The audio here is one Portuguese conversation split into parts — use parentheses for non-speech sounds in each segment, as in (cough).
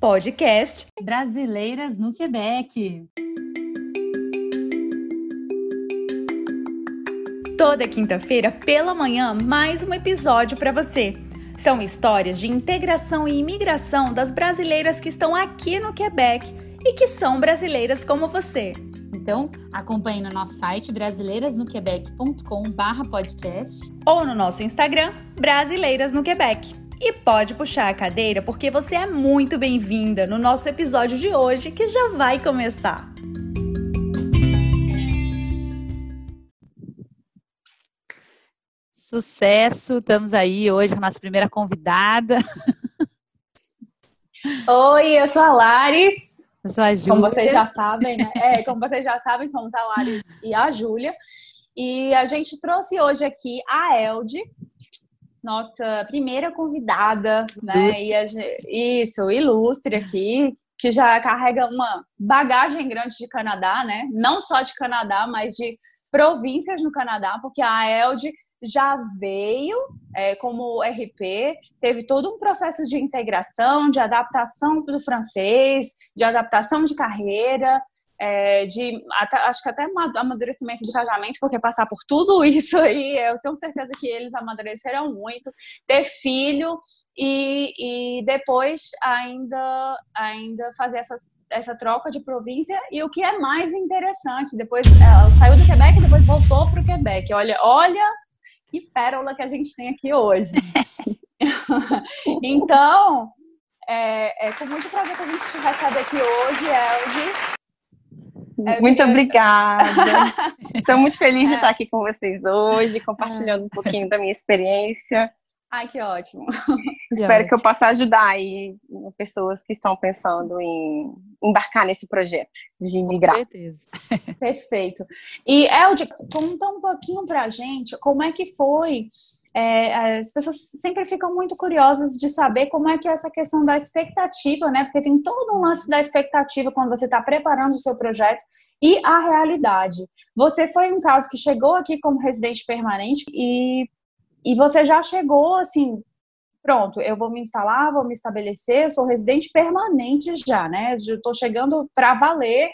podcast Brasileiras no Quebec. Toda quinta-feira, pela manhã, mais um episódio para você. São histórias de integração e imigração das brasileiras que estão aqui no Quebec e que são brasileiras como você. Então, acompanhe no nosso site brasileirasnoquebec.com/podcast ou no nosso Instagram Brasileiras no Quebec. E pode puxar a cadeira porque você é muito bem-vinda no nosso episódio de hoje que já vai começar. Sucesso! Estamos aí hoje com a nossa primeira convidada. (laughs) Oi, eu sou a Laris. Eu sou a Júlia. Como vocês já sabem, né? É, como vocês já sabem, somos a Laris e a Júlia. E a gente trouxe hoje aqui a Elde, nossa primeira convidada, né? E isso, ilustre aqui, que já carrega uma bagagem grande de Canadá, né? Não só de Canadá, mas de províncias no Canadá, porque a Elde já veio é, como RP, teve todo um processo de integração, de adaptação do francês, de adaptação de carreira, é, de até, acho que até amadurecimento do casamento, porque passar por tudo (laughs) isso aí, eu tenho certeza que eles amadureceram muito, ter filho e, e depois ainda, ainda fazer essas essa troca de província e o que é mais interessante, depois ela saiu do Quebec e depois voltou para o Quebec. Olha, olha que pérola que a gente tem aqui hoje. (laughs) então, é, é, com muito prazer que a gente te recebe aqui hoje, Elgi. É, muito obrigada. Estou (laughs) muito feliz de é. estar aqui com vocês hoje, compartilhando um pouquinho da minha experiência. Ai, que ótimo. (laughs) Espero que eu possa ajudar aí pessoas que estão pensando em embarcar nesse projeto de imigrar. Com certeza. (laughs) Perfeito. E, Elde, conta um pouquinho pra gente como é que foi. É, as pessoas sempre ficam muito curiosas de saber como é que é essa questão da expectativa, né? Porque tem todo um lance da expectativa quando você está preparando o seu projeto e a realidade. Você foi um caso que chegou aqui como residente permanente e e você já chegou assim, pronto, eu vou me instalar, vou me estabelecer, eu sou residente permanente já, né? Estou chegando para valer,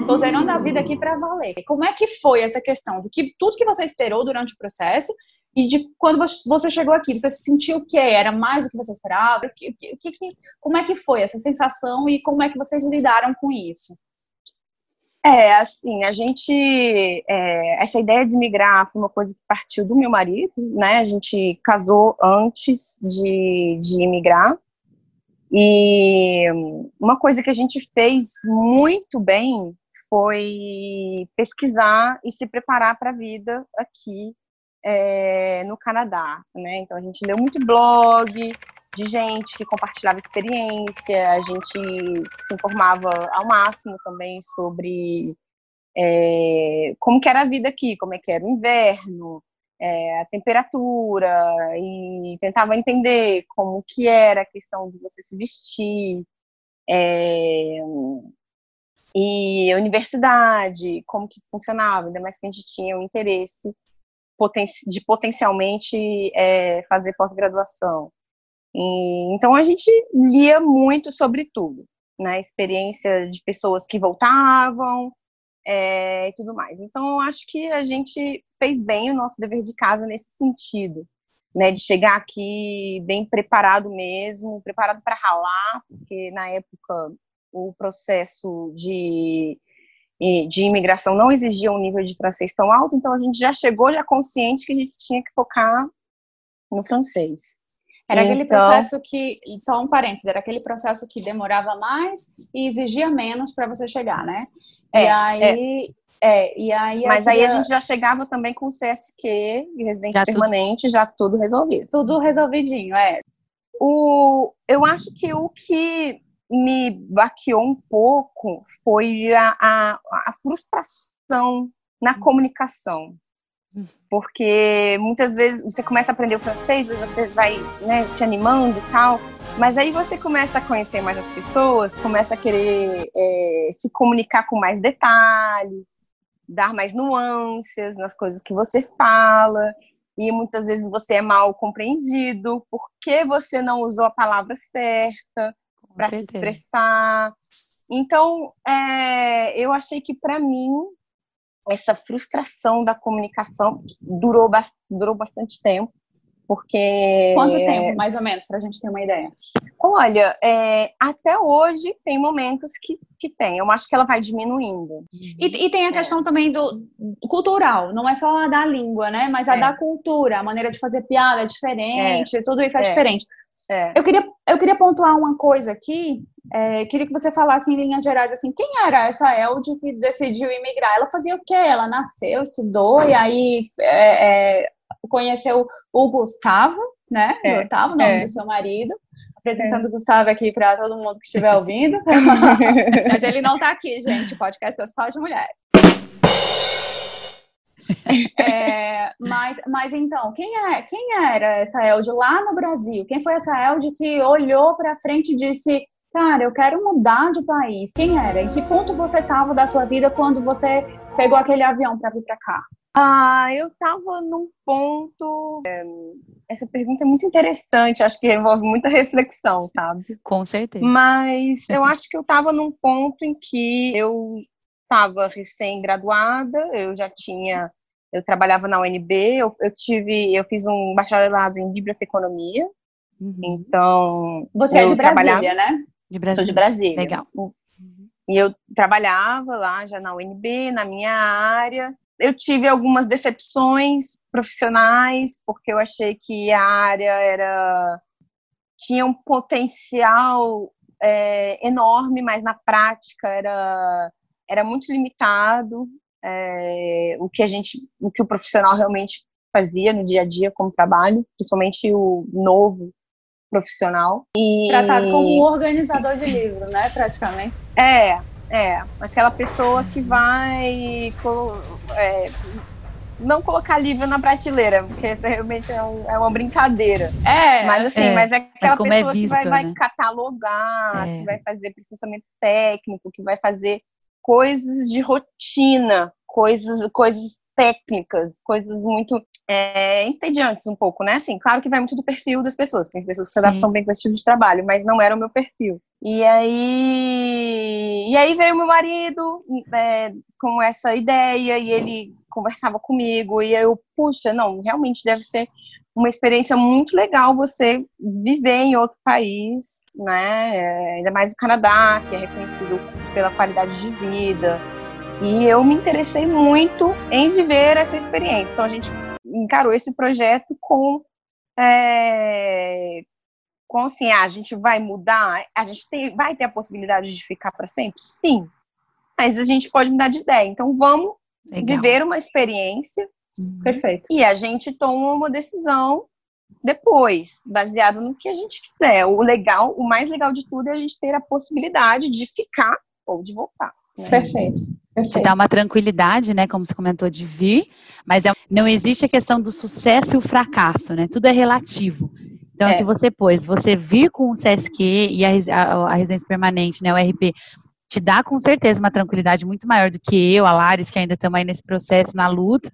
estou zerando a vida aqui para valer. Como é que foi essa questão do que tudo que você esperou durante o processo e de quando você chegou aqui, você sentiu o que era mais do que você esperava? O que, o que, como é que foi essa sensação e como é que vocês lidaram com isso? É, assim, a gente. É, essa ideia de migrar foi uma coisa que partiu do meu marido, né? A gente casou antes de, de imigrar. E uma coisa que a gente fez muito bem foi pesquisar e se preparar para a vida aqui é, no Canadá, né? Então a gente leu muito blog, de gente que compartilhava experiência, a gente se informava ao máximo também sobre é, como que era a vida aqui, como é que era o inverno, é, a temperatura, e tentava entender como que era a questão de você se vestir, é, e a universidade, como que funcionava, ainda mais que a gente tinha o interesse de potencialmente é, fazer pós-graduação. Então a gente lia muito sobre tudo, né? Experiência de pessoas que voltavam é, e tudo mais. Então acho que a gente fez bem o nosso dever de casa nesse sentido, né? De chegar aqui bem preparado mesmo, preparado para ralar, porque na época o processo de de imigração não exigia um nível de francês tão alto, então a gente já chegou já consciente que a gente tinha que focar no francês. Era então... aquele processo que, só um parênteses, era aquele processo que demorava mais e exigia menos para você chegar, né? É, e aí. É. é e aí Mas aí a gente já chegava também com o CSQ, residente já permanente, tudo... já tudo resolvido. Tudo resolvidinho, é. O, eu acho que o que me baqueou um pouco foi a, a, a frustração na hum. comunicação. Porque muitas vezes você começa a aprender o francês e você vai né, se animando e tal, mas aí você começa a conhecer mais as pessoas, começa a querer é, se comunicar com mais detalhes, dar mais nuances nas coisas que você fala, e muitas vezes você é mal compreendido porque você não usou a palavra certa, para se expressar. Então, é, eu achei que para mim essa frustração da comunicação durou, durou bastante tempo, porque... Quanto tempo, mais ou menos, para a gente ter uma ideia? Olha, é, até hoje tem momentos que, que tem. Eu acho que ela vai diminuindo. E, e tem a é. questão também do cultural, não é só a da língua, né? Mas a é. da cultura, a maneira de fazer piada é diferente, é. tudo isso é, é. diferente. É. Eu, queria, eu queria pontuar uma coisa aqui, é, queria que você falasse em linhas gerais, assim, quem era essa Elde que decidiu imigrar? Ela fazia o quê? Ela nasceu, estudou e aí é, é, conheceu o Gustavo, né? É. Gustavo, nome é. do seu marido. Apresentando o Gustavo aqui para todo mundo que estiver (laughs) ouvindo. Mas ele não está aqui, gente. O podcast é só de mulheres. (laughs) É, mas, mas então, quem, é, quem era essa Elde lá no Brasil? Quem foi essa Elde que olhou para frente e disse: Cara, eu quero mudar de país? Quem era? Em que ponto você estava da sua vida quando você pegou aquele avião para vir para cá? Ah, eu estava num ponto. É, essa pergunta é muito interessante, acho que envolve muita reflexão, sabe? Com certeza. Mas eu acho que eu estava num ponto em que eu estava recém-graduada, eu já tinha eu trabalhava na UNB, eu, eu tive, eu fiz um bacharelado em biblioteconomia. Uhum. Então, você é de Brasília, né? De Brasília. Sou de Brasília. Legal. E eu trabalhava lá já na UNB, na minha área. Eu tive algumas decepções profissionais, porque eu achei que a área era tinha um potencial é, enorme, mas na prática era era muito limitado é, o que a gente, o que o profissional realmente fazia no dia a dia como trabalho, principalmente o novo profissional. E... Tratado como um organizador de livro, né, praticamente. É, é, aquela pessoa que vai é, não colocar livro na prateleira, porque isso realmente é, um, é uma brincadeira. É, mas assim, é, mas é aquela mas é pessoa é visto, que vai, né? vai catalogar, é. que vai fazer processamento técnico, que vai fazer coisas de rotina, coisas, coisas técnicas, coisas muito é, entediantes um pouco, né? Assim, claro que vai muito do perfil das pessoas. Tem pessoas que se adaptam bem com esse tipo de trabalho, mas não era o meu perfil. E aí, e aí veio meu marido é, com essa ideia e ele conversava comigo e eu, puxa, não, realmente deve ser uma experiência muito legal você viver em outro país, né? É, ainda mais o Canadá, que é reconhecido pela qualidade de vida. E eu me interessei muito em viver essa experiência. Então a gente encarou esse projeto com é, com assim, ah, a gente vai mudar, a gente tem, vai ter a possibilidade de ficar para sempre? Sim. Mas a gente pode mudar de ideia. Então vamos Legal. viver uma experiência Uhum. Perfeito. E a gente toma uma decisão depois, baseado no que a gente quiser. O legal, o mais legal de tudo é a gente ter a possibilidade de ficar ou de voltar. Né? Perfeito. Perfeito. Te dá uma tranquilidade, né? Como você comentou, de vir, mas é, não existe a questão do sucesso e o fracasso, né? Tudo é relativo. Então, é. o que você pôs, você vir com o CSQ e a, a, a residência permanente, né? O RP, te dá com certeza uma tranquilidade muito maior do que eu, a Lares, que ainda estamos aí nesse processo, na luta,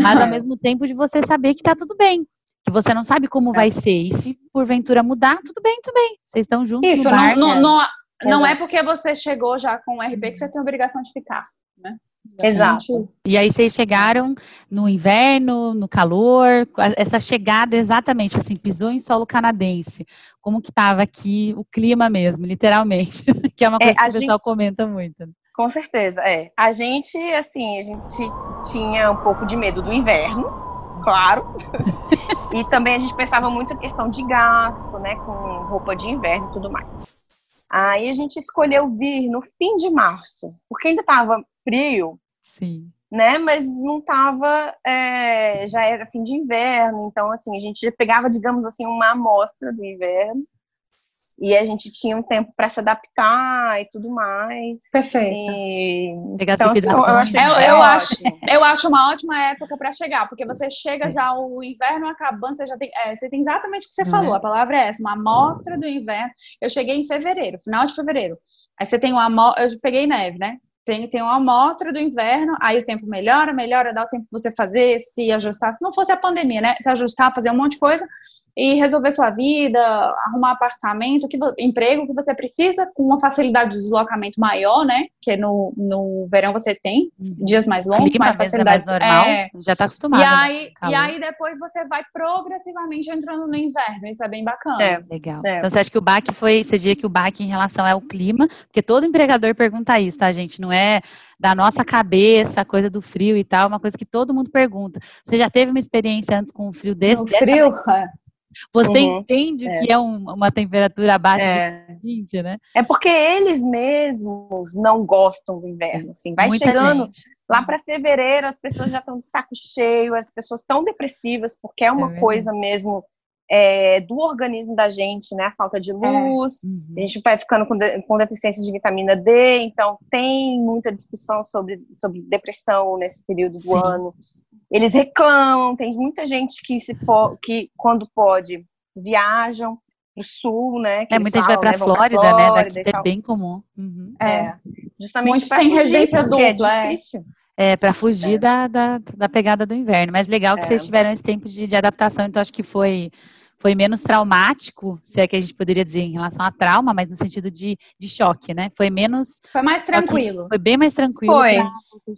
mas ao mesmo tempo de você saber que está tudo bem, que você não sabe como vai ser, e se porventura mudar, tudo bem, tudo bem, vocês estão juntos Isso, no bar, não, né? não, não, é porque você chegou já com o RP que você tem obrigação de ficar né? Exato. E aí vocês chegaram no inverno, no calor, essa chegada exatamente assim, pisou em solo canadense. Como que estava aqui o clima mesmo, literalmente, (laughs) que é uma é, coisa é, que o pessoal gente... comenta muito. Com certeza, é. A gente, assim, a gente tinha um pouco de medo do inverno, claro. (laughs) e também a gente pensava muito a questão de gasto, né, com roupa de inverno e tudo mais. Aí a gente escolheu vir no fim de março, porque ainda estava frio. Sim. Né? Mas não estava, é, já era fim de inverno, então assim, a gente já pegava, digamos assim, uma amostra do inverno e a gente tinha um tempo para se adaptar e tudo mais. Perfeito. E... então, assim, eu, acho, eu, eu acho, eu acho uma ótima época para chegar, porque você chega já o inverno acabando, você já tem, é, você tem exatamente o que você falou. É? A palavra é essa, uma amostra do inverno. Eu cheguei em fevereiro, final de fevereiro. Aí você tem uma amostra, eu peguei neve, né? Tem, tem uma amostra do inverno, aí o tempo melhora, melhora, dá o tempo para você fazer, se ajustar. Se não fosse a pandemia, né? Se ajustar, fazer um monte de coisa e resolver sua vida, arrumar apartamento, que, emprego que você precisa, com uma facilidade de deslocamento maior, né? Que no, no verão você tem uhum. dias mais longos, Clima mais facilidade. É mais normal, é, já está acostumado. E né? aí, né? e aí depois você vai progressivamente entrando no inverno, isso é bem bacana. É, legal. É. Então você acha que o baque foi, você diria que o baque em relação ao clima, porque todo empregador pergunta isso, tá, gente? Não é da nossa cabeça, a coisa do frio e tal, uma coisa que todo mundo pergunta. Você já teve uma experiência antes com um frio desse? No frio? (laughs) Você uhum, entende é. que é um, uma temperatura abaixo é. de 20, né? É porque eles mesmos não gostam do inverno, assim. Vai Muita chegando gente. lá para fevereiro, as pessoas já estão de saco cheio, as pessoas estão depressivas porque é uma é coisa mesmo é, do organismo da gente, né? A falta de luz, é. uhum. a gente vai ficando com, de, com deficiência de vitamina D, então tem muita discussão sobre, sobre depressão nesse período do Sim. ano. Eles reclamam, tem muita gente que, se que quando pode, viajam para o sul, né? é, muita gente vai para né, Flórida, Flórida, né? Daqui é bem comum. Uhum. É, justamente para residência dupla, é difícil. É, para fugir é. Da, da, da, pegada do inverno. Mas legal que é. vocês tiveram esse tempo de, de adaptação, então acho que foi foi menos traumático, se é que a gente poderia dizer em relação a trauma, mas no sentido de, de choque, né? Foi menos. Foi mais tranquilo. Foi bem mais tranquilo. Foi.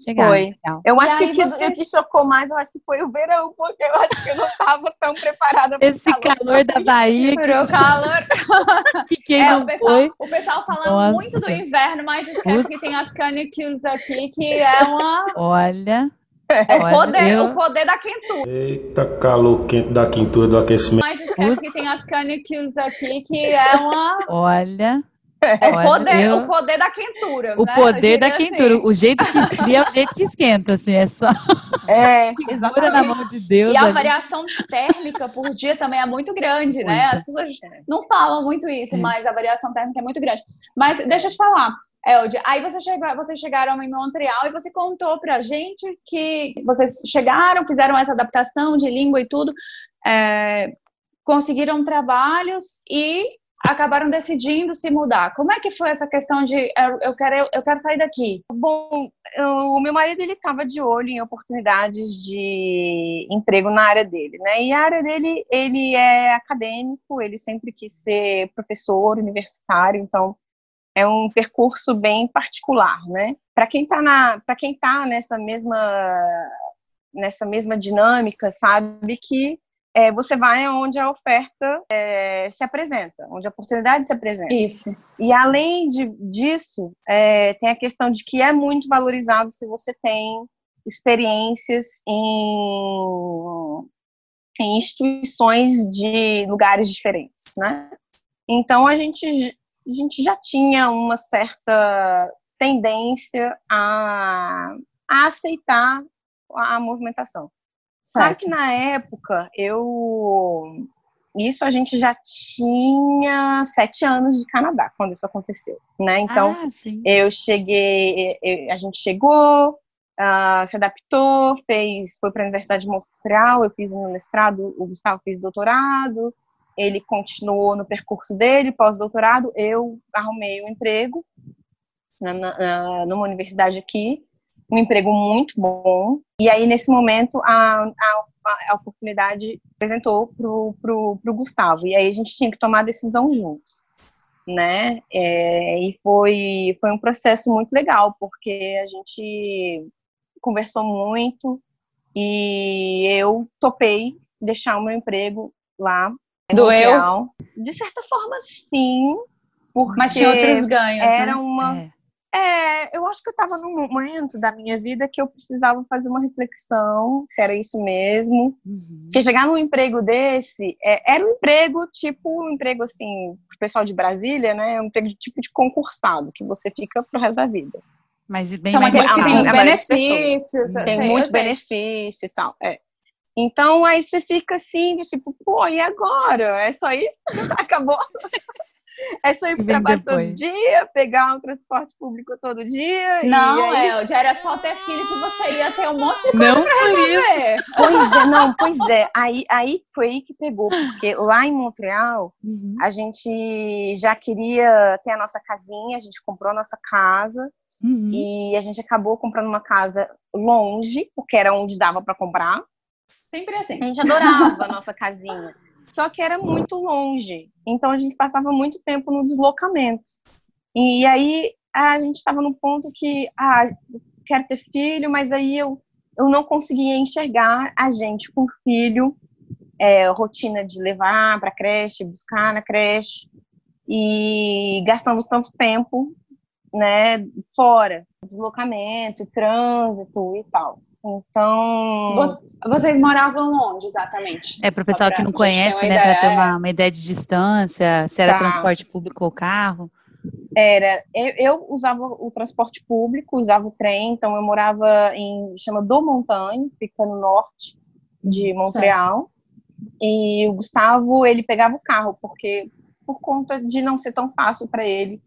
Chegar, foi. Eu acho que o que, você... que chocou mais, eu acho que foi o verão, porque eu acho que eu não estava tão preparada para Esse calor, calor da Bahia. Que... o calor. (laughs) que quem é, não o pessoal, foi. O pessoal fala Nossa. muito do inverno, mas esquece que tem as canicles aqui, que é uma. Olha. É o poder, eu... o poder da quentura. Eita, calor quente da quentura do aquecimento. Mas esquece que tem as canicules aqui, que é uma. Olha. É o poder, eu... o poder da quentura. O né? poder da quentura. Assim. O jeito que esfria é o jeito que esquenta, assim, é só. (laughs) É, (laughs) exatamente. na mão de Deus. E a variação térmica por dia também é muito grande, né? As pessoas não falam muito isso, é. mas a variação térmica é muito grande. Mas deixa eu te falar, Elde, aí você chegou, vocês chegaram em Montreal e você contou pra gente que vocês chegaram, fizeram essa adaptação de língua e tudo, é, conseguiram trabalhos e acabaram decidindo se mudar. Como é que foi essa questão de eu quero eu quero sair daqui? Bom, eu, o meu marido ele estava de olho em oportunidades de emprego na área dele, né? E a área dele ele é acadêmico, ele sempre quis ser professor universitário, então é um percurso bem particular, né? Para quem está na para quem tá nessa mesma nessa mesma dinâmica, sabe que é, você vai onde a oferta é, se apresenta, onde a oportunidade se apresenta. Isso. E além de, disso, é, tem a questão de que é muito valorizado se você tem experiências em, em instituições de lugares diferentes, né? Então a gente, a gente já tinha uma certa tendência a, a aceitar a movimentação. Só que na época, eu. Isso a gente já tinha sete anos de Canadá quando isso aconteceu, né? Então, ah, eu cheguei, eu, a gente chegou, uh, se adaptou, fez, foi para a Universidade de Montreal, eu fiz um mestrado, o Gustavo fez doutorado, ele continuou no percurso dele, pós-doutorado, eu arrumei um emprego na, na, numa universidade aqui, um emprego muito bom. E aí, nesse momento, a, a, a oportunidade apresentou pro, pro, pro Gustavo. E aí a gente tinha que tomar a decisão juntos, né? É, e foi, foi um processo muito legal, porque a gente conversou muito e eu topei deixar o meu emprego lá. Doeu? De certa forma, sim. Porque Mas tinha outros ganhos. Era né? uma. É é, eu acho que eu estava num momento da minha vida que eu precisava fazer uma reflexão se era isso mesmo. Uhum. Porque chegar num emprego desse, é, era um emprego tipo um emprego assim, pro pessoal de Brasília, né? Um emprego de tipo de concursado, que você fica pro resto da vida. Mas bem São mais que têm benefícios. Tem muito benefício e tal. É. Então aí você fica assim, tipo, pô, e agora? É só isso? (laughs) Acabou? É só ir para trabalho todo dia, pegar um transporte público todo dia. Não, aí... já era só ter filho que você ia ter um monte de coisa não pra resolver. Isso. Pois é, não, pois é. Aí, aí foi aí que pegou, porque lá em Montreal, uhum. a gente já queria ter a nossa casinha, a gente comprou a nossa casa. Uhum. E a gente acabou comprando uma casa longe, porque era onde dava para comprar. Sempre assim. A gente adorava a nossa casinha. Só que era muito longe. Então a gente passava muito tempo no deslocamento. E aí a gente estava no ponto que, ah, quero ter filho, mas aí eu, eu não conseguia enxergar a gente com filho, é, rotina de levar para creche, buscar na creche, e gastando tanto tempo né, fora, deslocamento, trânsito e tal. Então. Vocês moravam onde exatamente? É, para o pessoal que não conhece, né, para ter uma, uma, ideia de distância, se era tá. transporte público ou carro. Era, eu, eu, usava o transporte público, usava o trem, então eu morava em, chama Do Montanho, fica no norte de Montreal. Certo. E o Gustavo, ele pegava o carro, porque por conta de não ser tão fácil para ele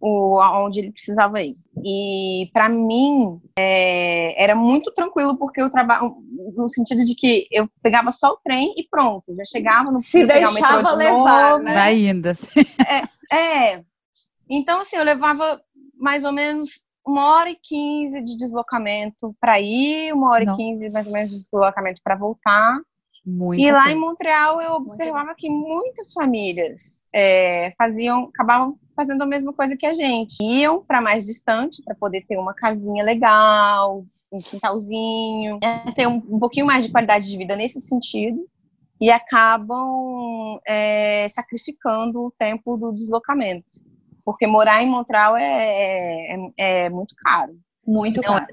o, onde ele precisava ir. E para mim é, era muito tranquilo porque eu trabalho no sentido de que eu pegava só o trem e pronto, já chegava no se deixava de levar, novo, né? Vai ainda. É, é, então assim eu levava mais ou menos uma hora e quinze de deslocamento para ir, uma hora Nossa. e quinze mais ou menos de deslocamento para voltar. Muito e lá em Montreal eu observava que muitas famílias é, faziam, acabavam fazendo a mesma coisa que a gente. Iam para mais distante para poder ter uma casinha legal, um quintalzinho, é, ter um, um, pouquinho mais de qualidade de vida nesse sentido e acabam é, sacrificando o tempo do deslocamento, porque morar em Montreal é, é, é muito caro. Muito Não, caro.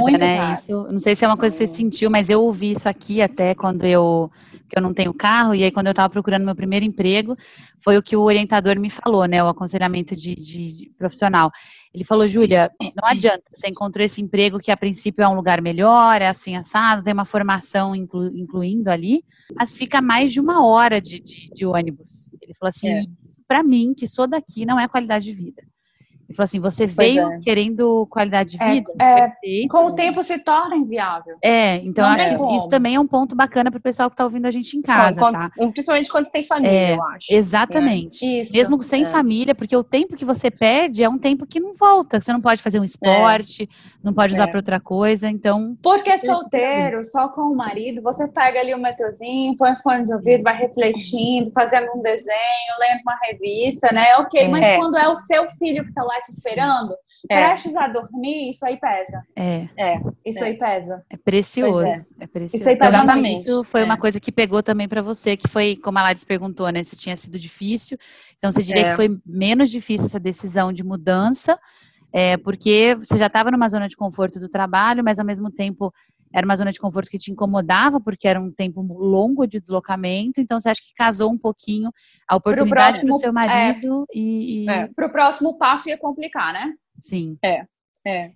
Muito né? Isso, não sei se é uma coisa que você sentiu, mas eu ouvi isso aqui até quando eu que eu não tenho carro, e aí quando eu estava procurando meu primeiro emprego, foi o que o orientador me falou, né? O aconselhamento de, de, de profissional. Ele falou, Júlia, não adianta, você encontrou esse emprego que a princípio é um lugar melhor, é assim assado, tem uma formação inclu, incluindo ali, mas fica mais de uma hora de, de, de ônibus. Ele falou assim, é. isso para mim, que sou daqui, não é qualidade de vida. Ele falou assim: você pois veio é. querendo qualidade de é, vida? É, perfeito, com o tempo se torna inviável. É, então acho que isso, isso, também é um ponto bacana para o pessoal que está ouvindo a gente em casa, quando, tá? Principalmente quando você tem família, é, eu acho. Exatamente. Isso, Mesmo sem é. família, porque o tempo que você perde é um tempo que não volta. Você não pode fazer um esporte, não pode usar para outra coisa, então. Porque é solteiro, só com o marido, você pega ali o um metrozinho, põe fone de ouvido, vai refletindo, fazendo um desenho, lendo uma revista, né? Ok, mas quando é o seu filho que está lá te esperando, é. prestes a dormir, isso aí pesa. É. é. Isso é. aí pesa. É precioso. É. é. precioso. Isso aí pesa então, Isso foi uma é. coisa que pegou também para você, que foi, como a Laris perguntou, né, se tinha sido difícil. Então, você diria que é. foi menos difícil essa decisão de mudança, é, porque você já estava numa zona de conforto do trabalho, mas ao mesmo tempo era uma zona de conforto que te incomodava, porque era um tempo longo de deslocamento, então você acha que casou um pouquinho a oportunidade para o seu marido é, e... e... É, para o próximo passo ia complicar, né? Sim. É. É.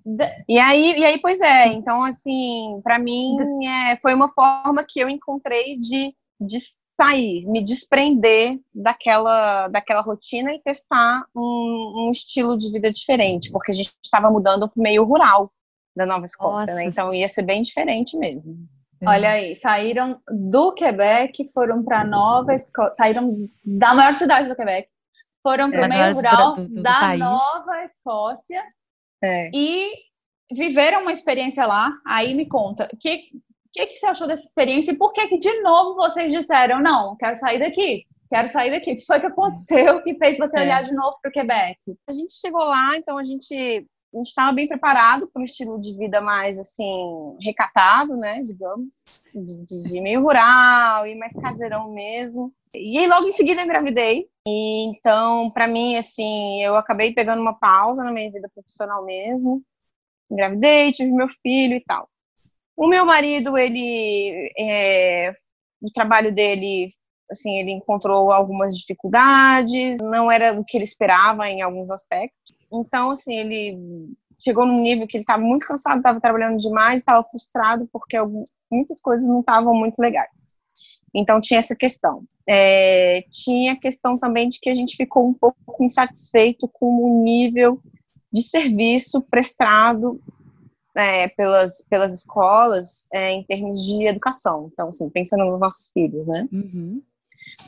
E aí, e aí, pois é, então assim, para mim é, foi uma forma que eu encontrei de, de sair, me desprender daquela, daquela rotina e testar um, um estilo de vida diferente, porque a gente estava mudando para o meio rural da Nova Escócia, né? Então ia ser bem diferente mesmo. É. Olha aí, saíram do Quebec, foram para Nova Escócia, saíram da maior cidade do Quebec, foram para o é, meio rural do, do, da país. Nova Escócia é. e viveram uma experiência lá. Aí me conta, que, que, que você achou dessa experiência e por que, que de novo vocês disseram, não, quero sair daqui? Quero sair daqui. O que foi que aconteceu que fez você é. olhar de novo para o Quebec? A gente chegou lá, então a gente a gente estava bem preparado para um estilo de vida mais assim recatado, né, digamos, de, de, de, meio rural e mais caseirão mesmo. E aí logo em seguida eu engravidei. E então, para mim, assim, eu acabei pegando uma pausa na minha vida profissional mesmo. Engravidei, tive meu filho e tal. O meu marido, ele, é, o trabalho dele, assim, ele encontrou algumas dificuldades, não era o que ele esperava em alguns aspectos. Então, assim, ele chegou num nível que ele estava muito cansado, estava trabalhando demais, estava frustrado porque muitas coisas não estavam muito legais. Então, tinha essa questão. É, tinha a questão também de que a gente ficou um pouco insatisfeito com o nível de serviço prestado é, pelas, pelas escolas é, em termos de educação. Então, assim, pensando nos nossos filhos, né? Uhum.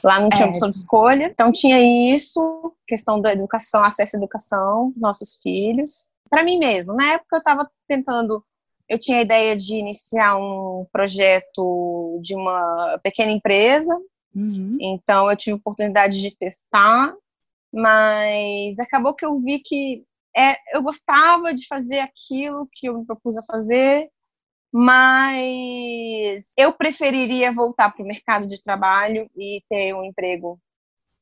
Lá não tinha é. opção de escolha. Então tinha isso, questão da educação, acesso à educação, nossos filhos. Para mim mesmo, na época eu estava tentando, eu tinha a ideia de iniciar um projeto de uma pequena empresa Uhum. Então eu tive oportunidade de testar, mas acabou que eu vi que é, eu gostava de fazer aquilo que eu me propus a fazer, mas eu preferiria voltar para o mercado de trabalho e ter um emprego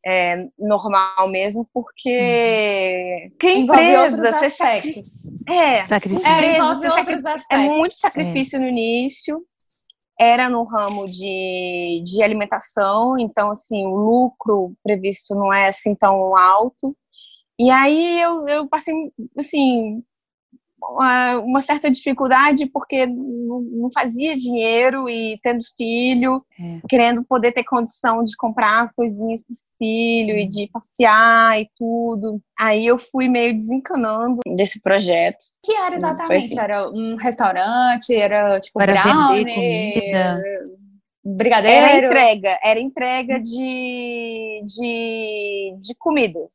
é, normal mesmo, porque uhum. que empresa, você aspectos. É, sacrifício. É, outros aspectos. é muito sacrifício é. no início. Era no ramo de, de alimentação, então assim, o lucro previsto não é assim tão alto. E aí eu, eu passei, assim, uma certa dificuldade porque não fazia dinheiro e tendo filho, é. querendo poder ter condição de comprar as coisinhas para o filho e de passear e tudo. Aí eu fui meio desencanando desse projeto. que era exatamente? Assim. Era um restaurante? Era tipo era brownie? comida? Brigadeiro? Era entrega, era entrega de, de, de comidas,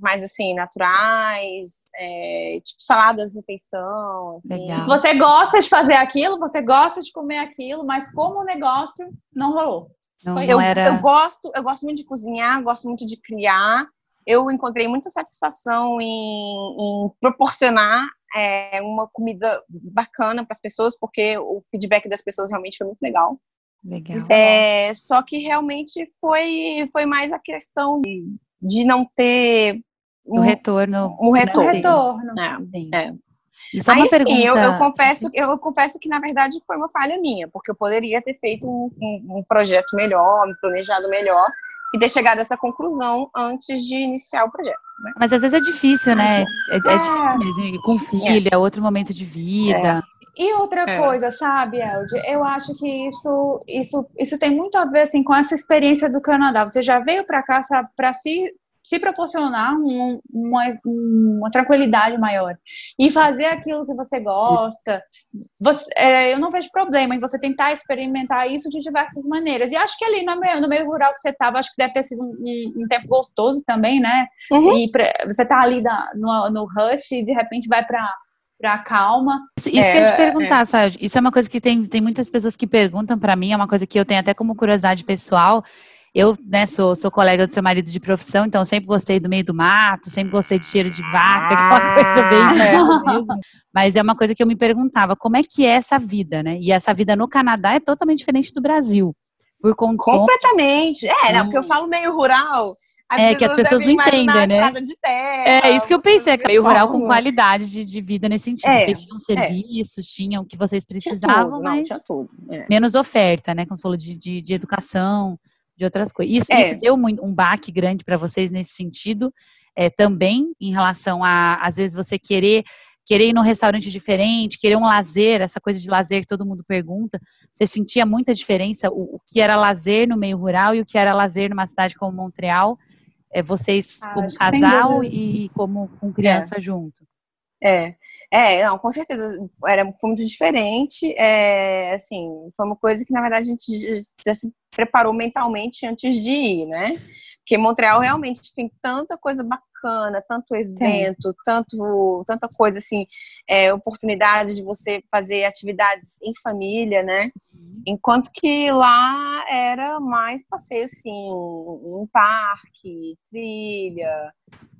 mais assim, naturais, é, tipo saladas, refeição. Assim. Legal. Você gosta de fazer aquilo, você gosta de comer aquilo, mas como negócio não rolou. Não, eu, era... eu, gosto, eu gosto muito de cozinhar, gosto muito de criar. Eu encontrei muita satisfação em, em proporcionar é, uma comida bacana para as pessoas, porque o feedback das pessoas realmente foi muito legal. Legal. É, só que realmente foi, foi mais a questão de, de não ter um, retorno. Um retorno. retorno. É, é. Isso é Aí, pergunta... sim, eu, eu, confesso, eu confesso que, na verdade, foi uma falha minha, porque eu poderia ter feito um, um, um projeto melhor, um planejado melhor, e ter chegado a essa conclusão antes de iniciar o projeto. Né? Mas às vezes é difícil, né? É, é, é difícil mesmo. Com filho, é. é outro momento de vida. E outra é. coisa, sabe, Elde, eu acho que isso, isso, isso tem muito a ver assim, com essa experiência do Canadá. Você já veio para cá para se, se proporcionar um, uma, uma tranquilidade maior e fazer aquilo que você gosta. Você, é, eu não vejo problema em você tentar experimentar isso de diversas maneiras. E acho que ali no meio, no meio rural que você estava, acho que deve ter sido um, um tempo gostoso também, né? Uhum. E pra, você tá ali da, no, no rush e de repente vai para para calma. Isso, isso é, que eu ia te é, perguntar, é. Sabe? Isso é uma coisa que tem, tem muitas pessoas que perguntam para mim, é uma coisa que eu tenho até como curiosidade pessoal. Eu, né, sou, sou colega do seu marido de profissão, então sempre gostei do meio do mato, sempre gostei de cheiro de vaca, (laughs) aquela ah, coisa bem é. mesmo. Mas é uma coisa que eu me perguntava, como é que é essa vida, né? E essa vida no Canadá é totalmente diferente do Brasil. Por condições... Completamente. É, né? Porque eu falo meio rural. As é, que as pessoas não entendem, né? Terra, é isso que eu pensei, é meio rural com qualidade de, de vida nesse sentido. É, vocês tinham serviços, é. tinham o que vocês precisavam, tinha mas não, tudo, é. menos oferta, né? Falou, de, de, de educação, de outras coisas. Isso, é. isso deu muito, um baque grande para vocês nesse sentido, é, também em relação a, às vezes, você querer querer ir num restaurante diferente, querer um lazer, essa coisa de lazer que todo mundo pergunta, você sentia muita diferença o, o que era lazer no meio rural e o que era lazer numa cidade como Montreal? É vocês ah, como casal e como com criança é. junto. É. É, não, com certeza. Era, foi muito diferente. É, assim, foi uma coisa que, na verdade, a gente já se preparou mentalmente antes de ir, né? Porque Montreal realmente tem tanta coisa bacana, tanto evento, Sim. tanto, tanta coisa assim, é, oportunidades de você fazer atividades em família, né? Enquanto que lá era mais passeio assim, em parque, trilha,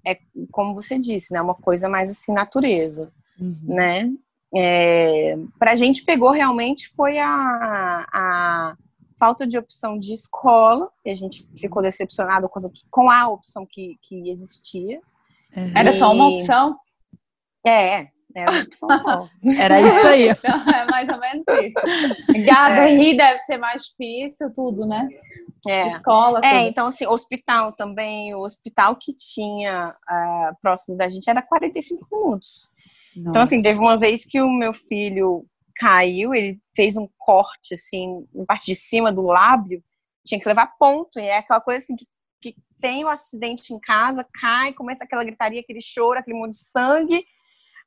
é como você disse, né? Uma coisa mais assim, natureza, uhum. né? É, pra gente pegou realmente foi a, a falta de opção de escola, e a gente ficou decepcionado com, com a opção que, que existia. Uhum. Era só uma opção? É, era uma opção só. (laughs) Era isso aí. (laughs) Então, é mais ou menos isso. Garri é. deve ser mais difícil, tudo, né? É. Escola. É, tudo. então, assim, hospital também, o hospital que tinha uh, próximo da gente era 45 minutos. Nossa. Então, assim, teve uma vez que o meu filho caiu, ele fez um corte, assim, na parte de cima do lábio, tinha que levar ponto, e é aquela coisa assim que, que tem o um acidente em casa, cai, começa aquela gritaria, aquele choro, aquele monte de sangue,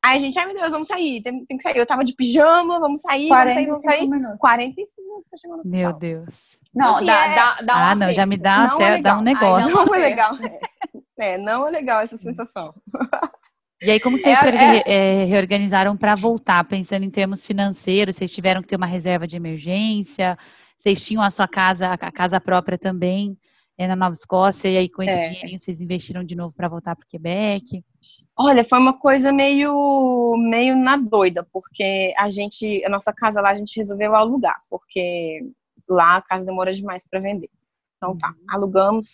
Aí a gente, ai meu Deus, vamos sair, tem, tem, que sair. Eu tava de pijama, vamos sair, vamos sair, vamos sair. Minutos. 45 minutos pra chegar no hospital. Meu Deus. Não, assim, dá, é... dá, dá Ah, não, já me dá até é dá um negócio. Ai, não é legal. (laughs) é, não é legal essa sensação. (laughs) E aí, como vocês é, é... reorganizaram para voltar, pensando em termos financeiros? Vocês tiveram que ter uma reserva de emergência? vocês tinham a sua casa, a casa própria também é, na Nova Escócia, e aí com esse é. dinheirinho vocês investiram de novo para voltar para o Quebec? Olha, foi uma coisa meio, meio na doida, porque a gente, a nossa casa lá, a gente resolveu alugar, porque lá a casa demora demais para vender. Então tá, uhum. alugamos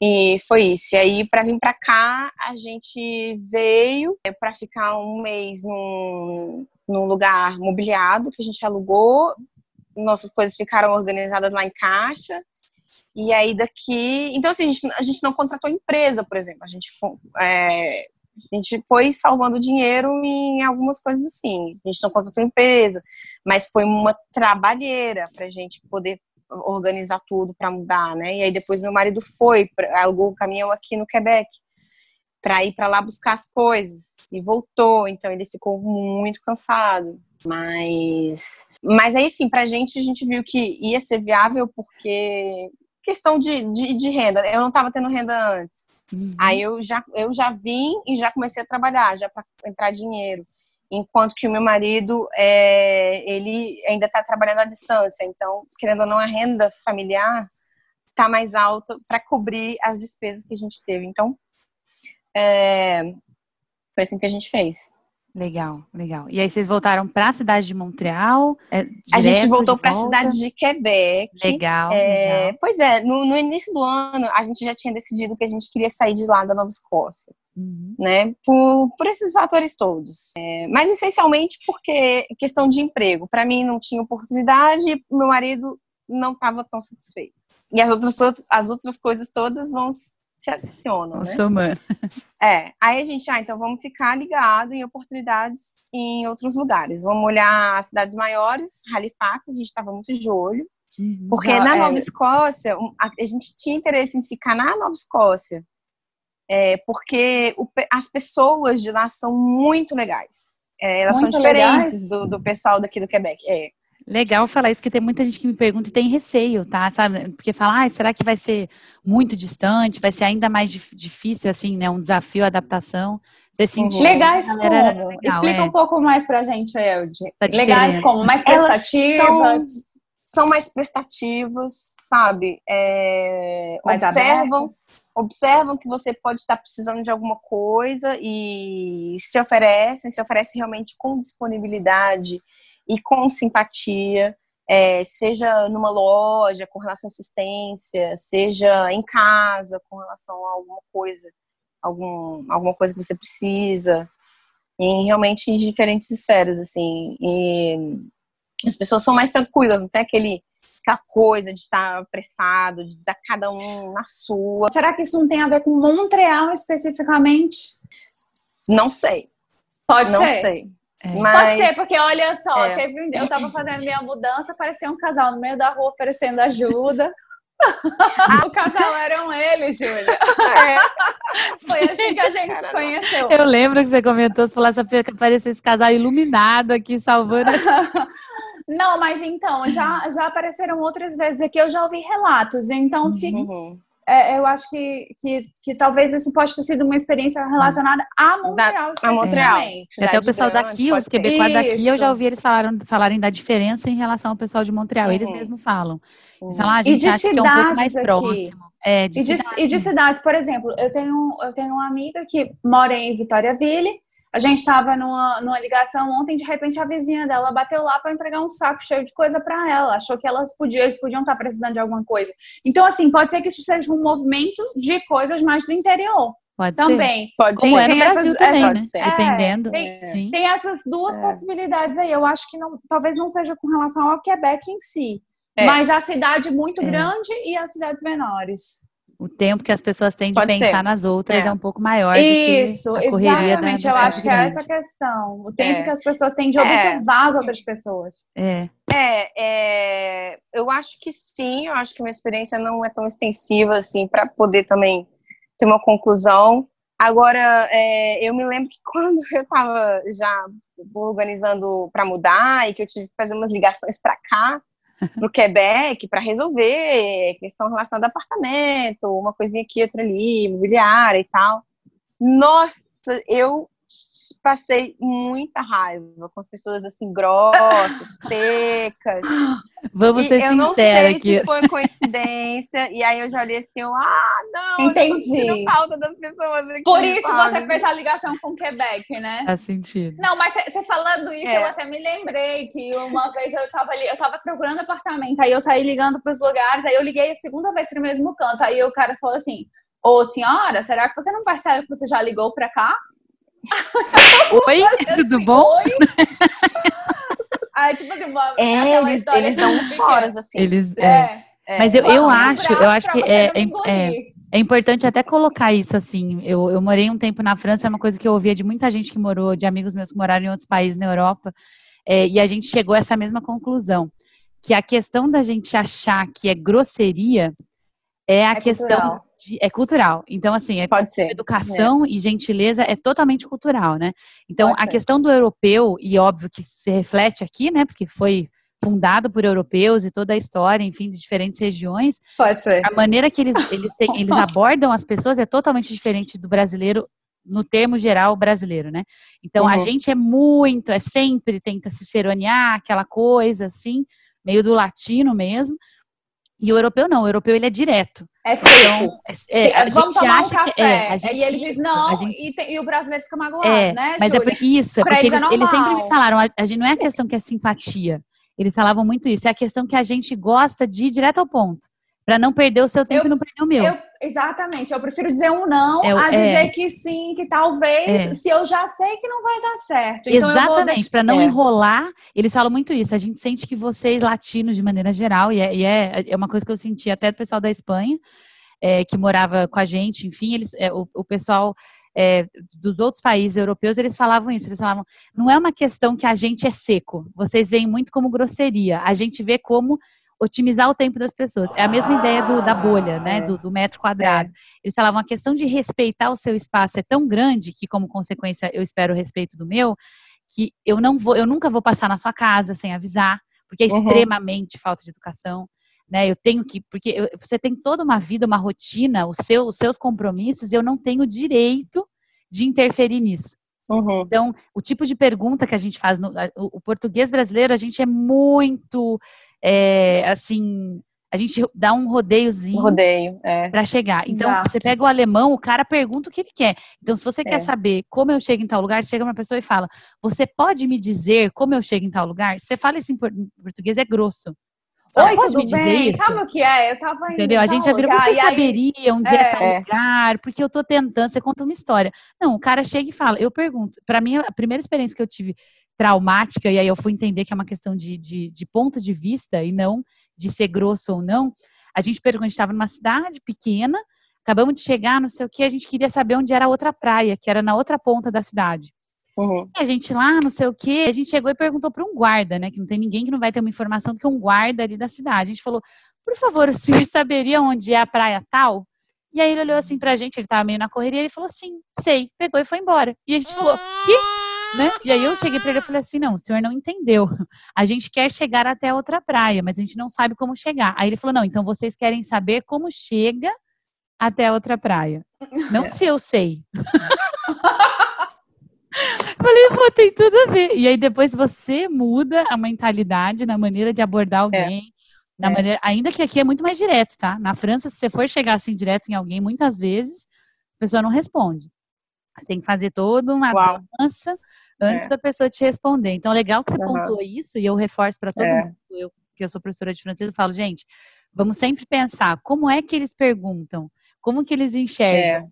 e foi isso. E aí, para vir para cá, a gente veio é, para ficar um mês num, num lugar mobiliado que a gente alugou. Nossas coisas ficaram organizadas lá em caixa. E aí daqui. Então, assim, a gente, a gente não contratou empresa, por exemplo. A gente, é, a gente foi salvando dinheiro em algumas coisas assim. A gente não contratou empresa, mas foi uma trabalheira para a gente poder organizar tudo para mudar, né? E aí depois meu marido foi, alugou o caminhão aqui no Quebec para ir para lá buscar as coisas e voltou, então ele ficou muito cansado. Mas, mas aí sim, pra gente a gente viu que ia ser viável porque questão de, de, de renda. Eu não estava tendo renda antes. Uhum. Aí eu já, eu já vim e já comecei a trabalhar, já para entrar dinheiro enquanto que o meu marido é, ele ainda está trabalhando à distância, então querendo ou não a renda familiar está mais alta para cobrir as despesas que a gente teve. Então é, foi assim que a gente fez. Legal, legal. E aí vocês voltaram para a cidade de Montreal? É, a gente voltou para a cidade de Quebec. Legal, é, legal. Pois é, no, no, início do ano a gente já tinha decidido que a gente queria sair de lá da Nova Escócia, uhum. né? Por, por esses fatores todos. É, mas essencialmente porque questão de emprego. Para mim não tinha oportunidade e meu marido não estava tão satisfeito. E as outras, as outras coisas todas vão se adicionam, né? Somando. É, aí a gente, ah, então vamos ficar ligado em oportunidades em outros lugares. Vamos olhar as cidades maiores, Halifax, a gente estava muito de olho. Uhum. Porque na é... Nova Escócia, a, gente tinha interesse em ficar na Nova Escócia, é, porque o, as pessoas de lá são muito legais. É, elas muito são diferentes do, do, pessoal daqui do Quebec. É. Legal falar isso, porque tem muita gente que me pergunta e tem receio, tá? Sabe? Porque fala, ah, será que vai ser muito distante? Vai ser ainda mais difícil, assim, né? Um desafio, adaptação. Você sentiu? Legais como? Legal, Explica é. um pouco mais pra gente, Elde. Legais como? Mais prestativas? São, são, mais prestativas, sabe? É, mais observam, observam que você pode estar precisando de alguma coisa e se oferecem, se oferecem realmente com disponibilidade e com simpatia, é, seja numa loja com relação à assistência, seja em casa com relação a alguma coisa, algum, alguma coisa que você precisa, em realmente em diferentes esferas, assim. E as pessoas são mais tranquilas, não tem aquele aquela coisa de estar apressado, de estar cada um na sua. Será que isso não tem a ver com Montreal especificamente? Não sei. Pode não ser. Não sei. É. Mas, Pode ser, porque olha só, é. teve, eu tava fazendo minha mudança, parecia um casal no meio da rua oferecendo ajuda. (laughs) o casal eram eles, Júlia. É. Foi assim que a gente Cara, se conheceu. Eu lembro que você comentou, você falou essa que apareceu esse casal iluminado aqui, salvando. (laughs) Não, mas então, já, já apareceram outras vezes aqui, eu já ouvi relatos, então uhum é, eu acho que, que, que, talvez isso pode ter sido uma experiência relacionada a Montreal. Da, a Montreal. Até o pessoal grande, daqui, os quebecois daqui, eu já ouvi eles falaram, falarem da diferença em relação ao pessoal de Montreal. Uhum. Eles mesmos falam. Eles falam, ah, a gente acha que é um pouco mais aqui. próximo. É, de e, de, e, de, cidades, por exemplo, eu tenho, eu tenho uma amiga que mora em Vitória-Ville. A gente estava numa, numa ligação ontem, de repente a vizinha dela bateu lá para entregar um saco cheio de coisa para ela. Achou que elas podiam, eles podiam estar tá precisando de alguma coisa. Então, assim, pode ser que isso seja um movimento de coisas mais do interior. Pode também. Ser. Pode Como ser. é no Brasil essas, também, essas, né? É, Dependendo. Tem, tem, essas duas é. possibilidades aí. Eu acho que não, talvez não seja com relação ao Quebec em si. É. Mas a cidade muito é. grande e as cidades menores. O tempo que as pessoas têm de Pode pensar ser. nas outras é. é. um pouco maior Isso, do que a correria exatamente. Da, eu acho que é essa a questão. O tempo é. que as pessoas têm de observar as outras pessoas. É. É, eu acho que sim. Eu acho que minha experiência não é tão extensiva assim para poder também ter uma conclusão. Agora, é, eu me lembro que (laughs) quando eu estava já organizando para mudar e que eu tive que fazer umas ligações para cá, no Quebec para resolver questão relacionada a apartamento, uma coisinha aqui, outra ali, imobiliária e tal. Nossa, eu passei muita raiva com as pessoas assim, grossas, (laughs) secas. Vamos E ser eu não sei aqui. se foi coincidência. E aí eu já olhei assim, eu, ah, não, eu tô Entendi. falta das pessoas aqui. Por isso sabe? você fez a ligação com Quebec, né? Faz sentido. Não, mas você falando isso, É. eu até me lembrei que uma vez eu tava ali, eu tava procurando apartamento, aí eu saí ligando pros lugares, aí eu liguei a segunda vez pro mesmo canto, aí o cara falou assim, ô senhora, será que você não percebe que você já ligou pra cá? Oi, tudo bom? Oi? aí, (laughs) tipo assim, uma, É, eles, eles assim, dão uns foras, assim. Eles, é. É. É. Mas eu, eu acho, eu acho que é, é, é, é importante até colocar isso assim. Eu, eu morei um tempo na França, é uma coisa que eu ouvia de muita gente que morou, de amigos meus que moraram em outros países na Europa, é, e a gente chegou a essa mesma conclusão. Que a questão da gente achar que é grosseria é a É questão cultural. de. É cultural. Então, assim, é Pode ser. educação e gentileza é totalmente cultural, né? Então, Pode a ser. questão do europeu, e óbvio que se reflete aqui, né? Porque foi fundado por europeus e toda a história, enfim, de diferentes regiões, Pode ser. a maneira que eles, eles, têm, eles abordam as pessoas é totalmente diferente do brasileiro, no termo geral brasileiro, né? Então, a Uhum. gente é muito, é sempre tenta se seronear, aquela coisa assim, meio do latino mesmo. E o europeu não, o europeu ele é direto. É seco. Então, é, é, a Vamos gente tomar um acha café. que é, a gente, e ele diz não, gente- e, e o brasileiro fica magoado, é, né, mas é Júlia? porque isso, é Pra porque eles é eles, eles sempre me falaram, a, a gente não é a questão que é simpatia. Eles falavam muito isso, é a questão que a gente gosta de ir direto ao ponto, Pra não perder o seu tempo Eu- e não perder o meu. Eu- exatamente, eu prefiro dizer um não É o- a é. dizer que sim, que talvez, É. se eu já sei que não vai dar certo. Então eu Exatamente, para não É. enrolar, eles falam muito isso. A gente sente que vocês, latinos, de maneira geral, e é, e é, é uma coisa que eu senti até do pessoal da Espanha, é, que morava com a gente, enfim, eles, é, o, o pessoal é, dos outros países europeus, eles falavam isso. Eles falavam, não é uma questão que a gente é seco, vocês veem muito como grosseria, a gente vê como otimizar o tempo das pessoas. É a mesma ideia do, da bolha, né, É. do, do metro quadrado. Eles falavam, a questão de respeitar o seu espaço é tão grande que, como consequência, eu espero o respeito do meu, que eu não vou, eu nunca vou passar na sua casa sem avisar, porque é Uhum. extremamente falta de educação, né? Eu tenho que, porque eu- você tem toda uma vida, uma rotina, o seu, os seus compromissos, eu não tenho direito de interferir nisso. Uhum. Então, o tipo de pergunta que a gente faz, no, o, o português brasileiro, a gente é muito, é, assim, a gente dá um rodeiozinho Rodeio, é. para chegar. Então, Exato. você pega o alemão, o cara pergunta o que ele quer. Então, se você É. quer saber como eu chego em tal lugar, chega uma pessoa e fala: Você pode me dizer como eu chego em tal lugar? Você fala isso em por- em português, é grosso. Fala, Oi, pode me dizer bem? isso? Sabe o que é? Eu tava indo Entendeu? A gente já virou, lugar, você e aí- saberia onde é, É. tal lugar, porque eu tô tentando, você conta uma história. Não, o cara chega e fala, eu pergunto. Pra mim, a primeira experiência que eu tive traumática, e aí eu fui entender que é uma questão de, de, de ponto de vista e não de ser grosso ou não. A gente perguntou, a gente estava numa cidade pequena, acabamos de chegar, não sei o que, a gente queria saber onde era a outra praia, que era na outra ponta da cidade. Uhum. E a gente lá, não sei o quê, a gente chegou e perguntou para um guarda, né? Que não tem ninguém que não vai ter uma informação do que um guarda ali da cidade. A gente falou, por favor, o senhor saberia onde é a praia tal? E aí ele olhou assim pra gente, ele tava meio na correria, ele falou, sim, sei, pegou e foi embora. E a gente falou, que? Né? E aí eu cheguei pra ele e falei assim, não, o senhor não entendeu. A gente quer chegar até outra praia, mas a gente não sabe como chegar. Aí ele falou, não, então vocês querem saber como chega até outra praia. Não (laughs) se eu sei. (laughs) Falei, pô, tem tudo a ver. E aí depois você muda a mentalidade na maneira de abordar alguém. Na É. maneira, ainda que aqui é muito mais direto, tá? Na França, se você for chegar assim direto em alguém, muitas vezes a pessoa não responde. Você tem que fazer toda uma Uau. dança antes É. da pessoa te responder. Então, legal que você Aham. pontuou isso, e eu reforço para todo É. mundo, eu, que eu sou professora de francês, eu falo, gente, vamos sempre pensar como é que eles perguntam, como que eles enxergam.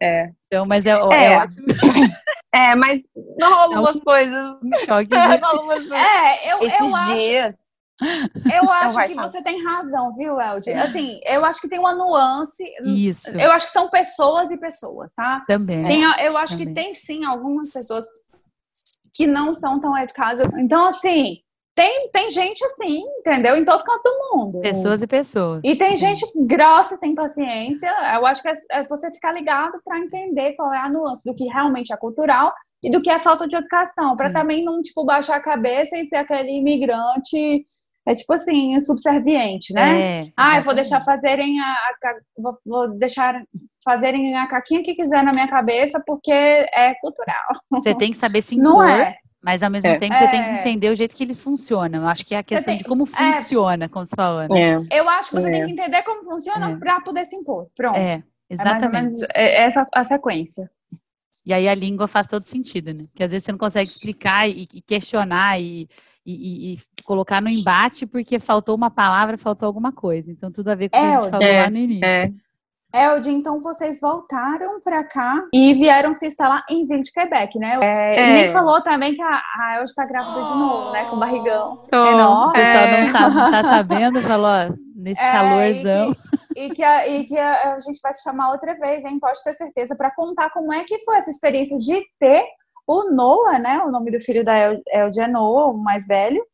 É. Então, mas é, é. É. ótimo. (laughs) É, mas não rolam umas coisas. Um choque (laughs) de umas É, eu, Esses eu acho, dias. eu (laughs) acho que você tem razão, viu, Elde? É. Assim, eu acho que tem uma nuance. Isso, Eu acho que são pessoas e pessoas, tá? também. Tem, eu acho Também. que tem sim algumas pessoas que não são tão educadas. Então, assim, tem, tem gente assim, entendeu? Em todo canto do mundo. Pessoas e pessoas. E tem gente grossa, tem paciência. Eu acho que é, é você ficar ligado para entender qual é a nuance do que realmente é cultural e do que é falta de educação, para Sim. também não tipo baixar a cabeça e ser aquele imigrante é tipo assim, subserviente, né? É, ah, eu vou deixar fazerem a, a vou, vou, deixar fazerem a caquinha que quiser na minha cabeça porque é cultural. Você tem que saber se (laughs) impor, Não é. mas ao mesmo é. tempo você tem que é. entender o jeito que eles funcionam. Eu acho que é a questão tem, de como é. funciona, como você falou, né? Eu acho que você tem que entender como funciona para poder se impor. Pronto. É, exatamente. É essa a sequência. E aí a língua faz todo sentido, né? Porque às vezes você não consegue explicar e, e questionar e, e, e, colocar no embate porque faltou uma palavra, faltou alguma coisa. Então, tudo a ver com o que a gente falou é, lá no início. É. Elde, então vocês voltaram para cá e vieram se instalar em Ville de Quebec, né? É, é. E nem falou também que a, a Elde está grávida de novo, né? Com barrigão Tô. enorme. O pessoal não, sabe, não tá sabendo, falou, ó, nesse é, calorzão. E que, e que, a, e que a, a, gente vai te chamar outra vez, hein? Pode ter certeza, para contar como é que foi essa experiência de ter o Noah, né? O nome do filho da Elde é Noah, o mais velho.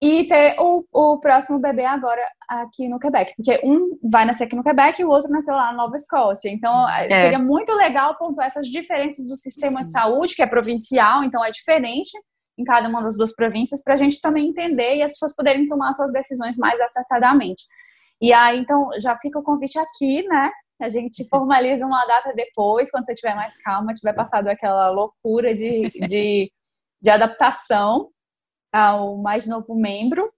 E ter o, o próximo bebê agora aqui no Quebec. Porque um vai nascer aqui no Quebec e o outro nasceu lá na Nova Escócia. Então, é. seria muito legal pontuar essas diferenças do sistema de saúde, que é provincial, então é diferente em cada uma das duas províncias, para a gente também entender e as pessoas poderem tomar suas decisões mais acertadamente. E aí, então, já fica o convite aqui, né? A gente formaliza uma data depois, quando você tiver mais calma, tiver passado aquela loucura de, de, de adaptação ao mais novo membro.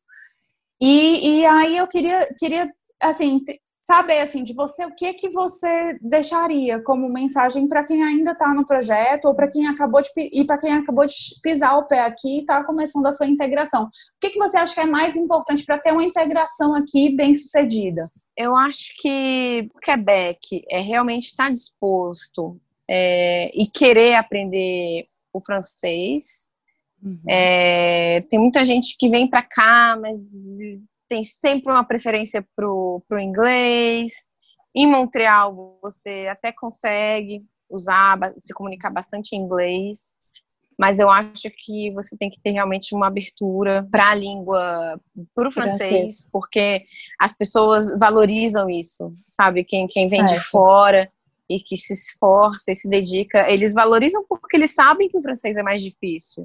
E, e aí eu queria, queria assim, saber assim de você o que que você deixaria como mensagem para quem ainda está no projeto ou para quem acabou de e para quem acabou de pisar o pé aqui e está começando a sua integração. O que que você acha que é mais importante para ter uma integração aqui bem sucedida? Eu acho que o Quebec é realmente estar tá disposto é, e querer aprender o francês. Uhum. É, tem muita gente que vem para cá, mas tem sempre uma preferência pro, pro inglês. Em Montreal, você até consegue usar, se comunicar bastante em inglês, mas eu acho que você tem que ter realmente uma abertura para a língua, para o francês, francês, porque as pessoas valorizam isso, sabe? Quem, quem vem certo. de fora e que se esforça e se dedica, eles valorizam porque eles sabem que o francês é mais difícil.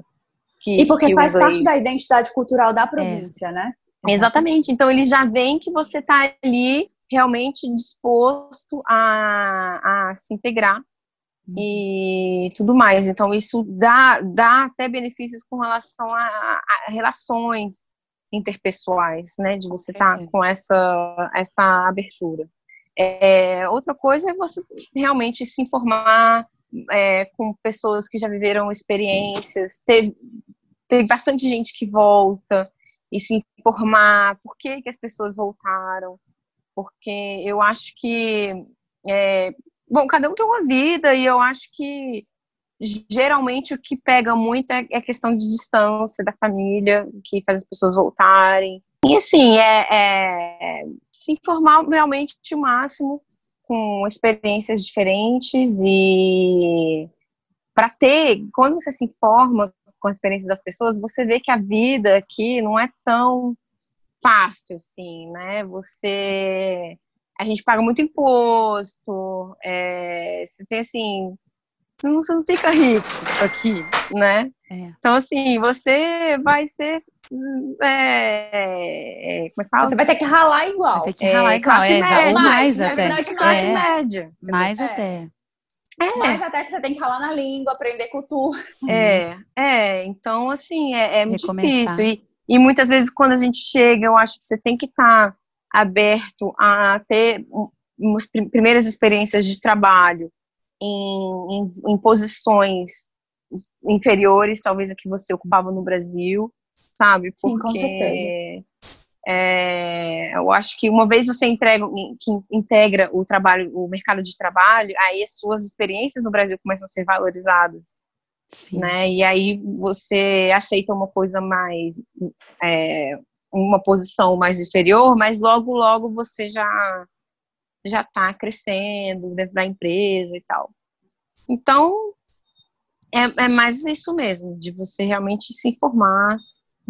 Que, e porque faz parte da identidade cultural da província, é. né? Exatamente. Então eles já veem que você está ali realmente disposto a, a se integrar uhum. e tudo mais. Então isso dá, dá até benefícios com relação a, a relações interpessoais, né? De você estar tá com essa, essa abertura. É, outra coisa é você realmente se informar é, com pessoas que já viveram experiências. Teve, teve bastante gente que volta e se informar por que, que as pessoas voltaram, porque eu acho que, é, bom, cada um tem uma vida e eu acho que geralmente o que pega muito é, a é questão de distância da família, que faz as pessoas voltarem. E assim, é, é se informar realmente o máximo com experiências diferentes e para ter, quando você se informa com a experiência das pessoas, você vê que a vida aqui não é tão fácil, assim, né? Você. A gente paga muito imposto, é, você tem assim. Você não fica rico aqui, né? É. Então, assim, você vai ser. É, é como é que fala? Você vai ter que ralar igual. Vai ter que ralar é, igual, classe é, média, mais, mais até. Classe é. média. Mais até. É. Mas até que você tem que ralar na língua, aprender cultura. É, é. Então, assim, é, é muito difícil. E, e muitas vezes, quando a gente chega, eu acho que você tem que estar tá aberto a ter umas primeiras experiências de trabalho em, em, em posições inferiores, talvez a que você ocupava no Brasil, sabe? Porque Sim, com certeza. É, eu acho que uma vez você entrega, que integra o trabalho, o mercado de trabalho, aí as suas experiências no Brasil começam a ser valorizadas, Sim. né? E aí você aceita uma coisa mais, é, uma posição mais inferior, mas logo logo você já já está crescendo dentro da empresa e tal. Então é, é mais isso mesmo, de você realmente se informar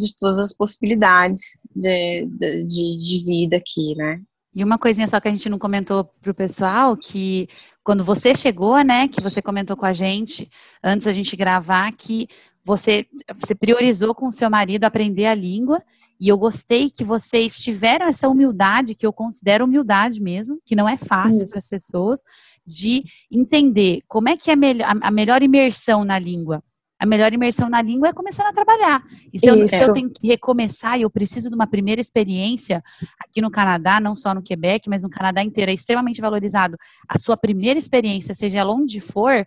de todas as possibilidades de, de, de vida aqui, né? E uma coisinha só que a gente não comentou pro pessoal, que quando você chegou, né, que você comentou com a gente, antes a gente gravar, que você, você priorizou com o seu marido aprender a língua, e eu gostei que vocês tiveram essa humildade, que eu considero humildade mesmo, que não é fácil para as pessoas, de entender como é que é a melhor imersão na língua a melhor imersão na língua é começar a trabalhar. E se eu, se eu, tenho que recomeçar e eu preciso de uma primeira experiência aqui no Canadá, não só no Quebec, mas no Canadá inteiro, é extremamente valorizado. A sua primeira experiência, seja ela onde for,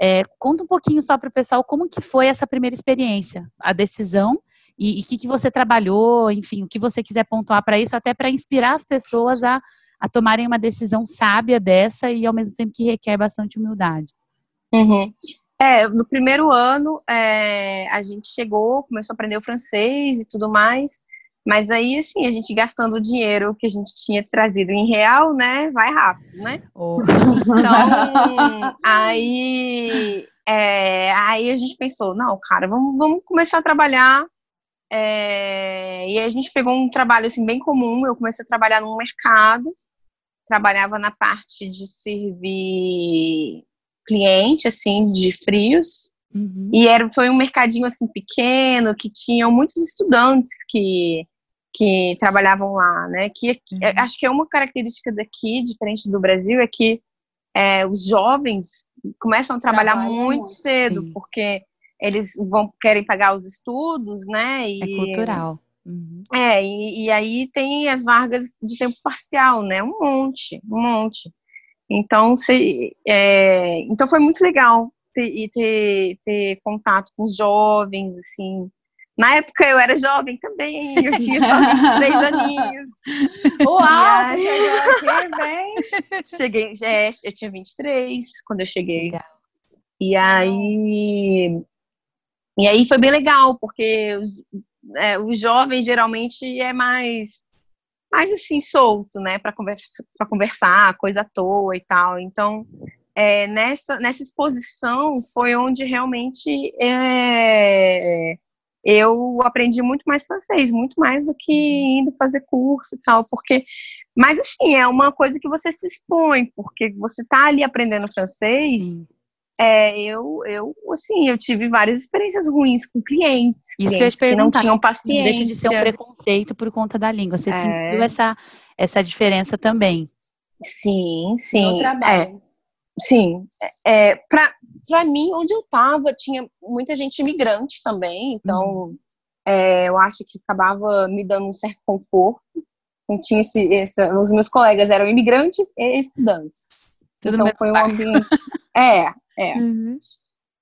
é, conta um pouquinho só para o pessoal como que foi essa primeira experiência, a decisão e o que, que você trabalhou, enfim, o que você quiser pontuar para isso, até para inspirar as pessoas a, a tomarem uma decisão sábia dessa e ao mesmo tempo que requer bastante humildade. Uhum. É, no primeiro ano é, a gente chegou, começou a aprender o francês e tudo mais, mas aí, assim, a gente gastando o dinheiro que a gente tinha trazido em real, né, vai rápido, né? Oh. Então, (laughs) aí, é, aí a gente pensou, não, cara, vamos, vamos começar a trabalhar. É, e a gente pegou um trabalho, assim, bem comum, eu comecei a trabalhar no mercado, trabalhava na parte de servir cliente, assim, de frios. Uhum. E era, foi um mercadinho, assim, pequeno, que tinham muitos estudantes que, que trabalhavam lá, né? Que é, uhum. acho que é uma característica daqui, diferente do Brasil, é que é, os jovens começam a trabalhar muito, muito, cedo, sim. porque eles vão querem pagar os estudos, né? E, é cultural. Uhum. É, e, e, aí tem as vagas de tempo parcial, né? Um monte, um monte. Então, se, é, então foi muito legal ter, ter, ter contato com os jovens, assim. Na época eu era jovem também, eu tinha só 23 (laughs) aninhos. Uau, você chegou aqui bem. Cheguei, é, eu tinha 23 quando eu cheguei. Legal. E aí, e aí foi bem legal, porque os, é, os jovens geralmente é mais mais assim, solto, né, para conversa, conversar, coisa à toa e tal. Então, é, nessa, nessa exposição foi onde realmente é, eu aprendi muito mais francês, muito mais do que uhum. indo fazer curso e tal, porque, mas assim, é uma coisa que você se expõe, porque você tá ali aprendendo francês, Sim. É, eu, eu, assim, eu tive várias experiências ruins com clientes, Isso clientes que, eu que não tinham paciência. Deixa de ser um preconceito por conta da língua. Você é... sentiu essa, essa diferença também? Sim, sim. No trabalho. É, sim. É, pra, pra mim, onde eu tava, tinha muita gente imigrante também, então uhum. é, eu acho que acabava me dando um certo conforto. Eu tinha esse, esse, os meus colegas eram imigrantes e estudantes. Tudo então foi um ambiente. (laughs) é, é. Uhum.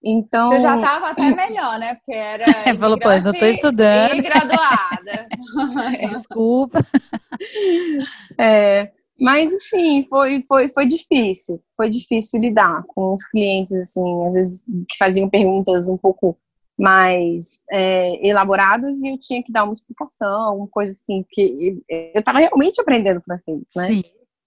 Então. Eu já estava até melhor, né? Porque era. (laughs) É, falou, pô, eu tô estudando. E graduada. (laughs) Desculpa. É, mas, assim, foi, foi, foi difícil. Foi difícil lidar com os clientes, assim, às vezes que faziam perguntas um pouco mais é, elaboradas e eu tinha que dar uma explicação, uma coisa assim, que eu estava realmente aprendendo francês, né? Sim.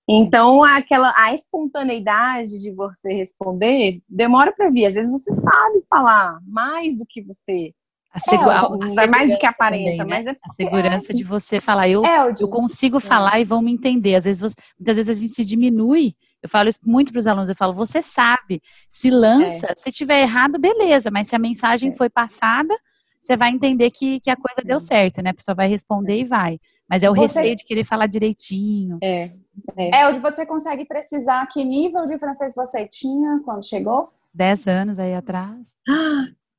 Então, aquela a espontaneidade de você responder demora para vir. Às vezes você sabe falar mais do que você a segu... é, mais do que aparenta, também, né? mas é a segurança é. de você falar, eu, é, eu consigo falar e vão me entender. Às vezes, você, muitas vezes a gente se diminui. Eu falo isso muito para os alunos. Eu falo, você sabe, se lança. É. Se tiver errado, beleza. Mas se a mensagem é. foi passada, você vai entender que, que a coisa deu certo, né? A pessoa vai responder e vai. Mas é o você... receio de querer falar direitinho. É. É. é, onde você consegue precisar que nível de francês você tinha quando chegou? Dez anos aí atrás.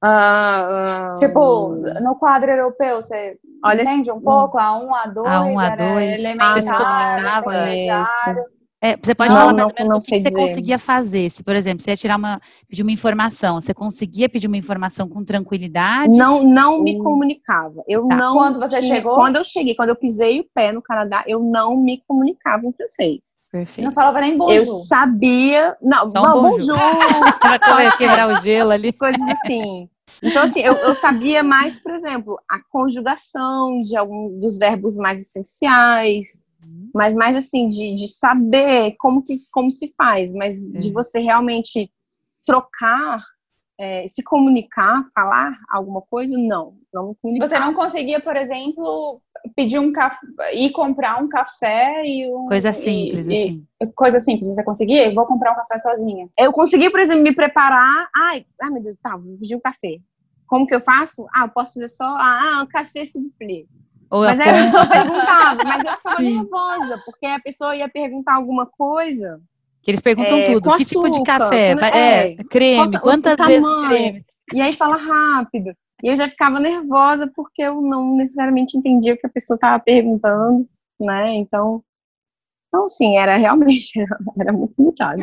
Ah, tipo, no quadro europeu, você Olha entende um pouco? A1, A2, A1, A2, elementar, intermediário. É, você pode não, falar mais ou menos não, o que, que você conseguia fazer. Se, por exemplo, você ia tirar uma, pedir uma informação, você conseguia pedir uma informação com tranquilidade? Não, não me comunicava. Eu tá. não. Quando você tinha, chegou? Quando eu cheguei, quando eu pisei o pé no Canadá, eu não me comunicava em francês. Perfeito. Não falava nem bonjour. Eu sabia. Não, Só um bonjour. bonjour. (laughs) quebrar o gelo ali. Coisas assim. Então, assim, eu, eu, sabia mais, por exemplo, a conjugação de algum dos verbos mais essenciais, mas mais assim, de, de saber como, que, como se faz, mas é. de você realmente trocar é, se comunicar, falar alguma coisa, não. Não. Você não conseguia, por exemplo, pedir um café, ir comprar um café e um. Coisa simples, e, assim. E, coisa simples, você conseguia? vou comprar um café sozinha. Eu consegui, por exemplo, me preparar. Ai, ai meu Deus, tá, vou pedir um café. Como que eu faço? Ah, eu posso fazer só. Ah, um café simples. Mas aí a (laughs) pessoa perguntava, mas eu ficava nervosa, porque a pessoa ia perguntar alguma coisa. Que eles perguntam é, tudo. Que açúcar, tipo de café? É, é creme, quantas vezes creme? E aí fala rápido. E eu já ficava nervosa porque eu não necessariamente entendia o que a pessoa estava perguntando, né? Então, então, sim, era realmente, (laughs) era muito limitado.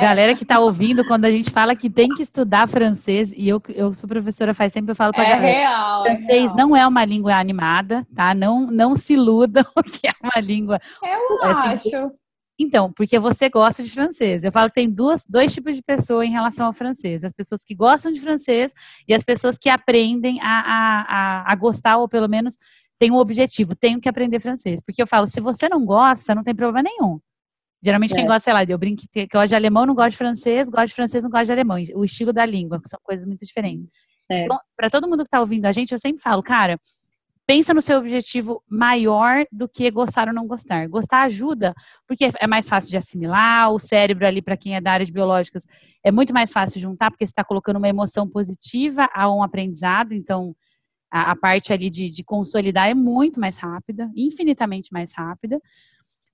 Galera que está ouvindo, quando a gente fala que tem que estudar francês, e eu, eu sou professora faz tempo, eu falo para é galera, real, é francês é não é uma língua animada, tá? Não, não se iludam (laughs) que é uma língua... Eu assim, acho. Então, porque você gosta de francês. Eu falo que tem duas, dois tipos de pessoas em relação ao francês: as pessoas que gostam de francês e as pessoas que aprendem a, a, a, a gostar, ou pelo menos tem um objetivo, tenho que aprender francês. Porque eu falo, se você não gosta, não tem problema nenhum. Geralmente é. quem gosta, sei lá, eu brinco que gosta de alemão não gosta de francês, gosta de francês não gosta de alemão. O estilo da língua, que são coisas muito diferentes. É. Então, para todo mundo que está ouvindo a gente, eu sempre falo, cara, pensa no seu objetivo maior do que gostar ou não gostar. Gostar ajuda, porque é mais fácil de assimilar, o cérebro ali, para quem é da área de biológicas, é muito mais fácil juntar, porque você está colocando uma emoção positiva a um aprendizado, então a, a parte ali de, de consolidar é muito mais rápida, infinitamente mais rápida.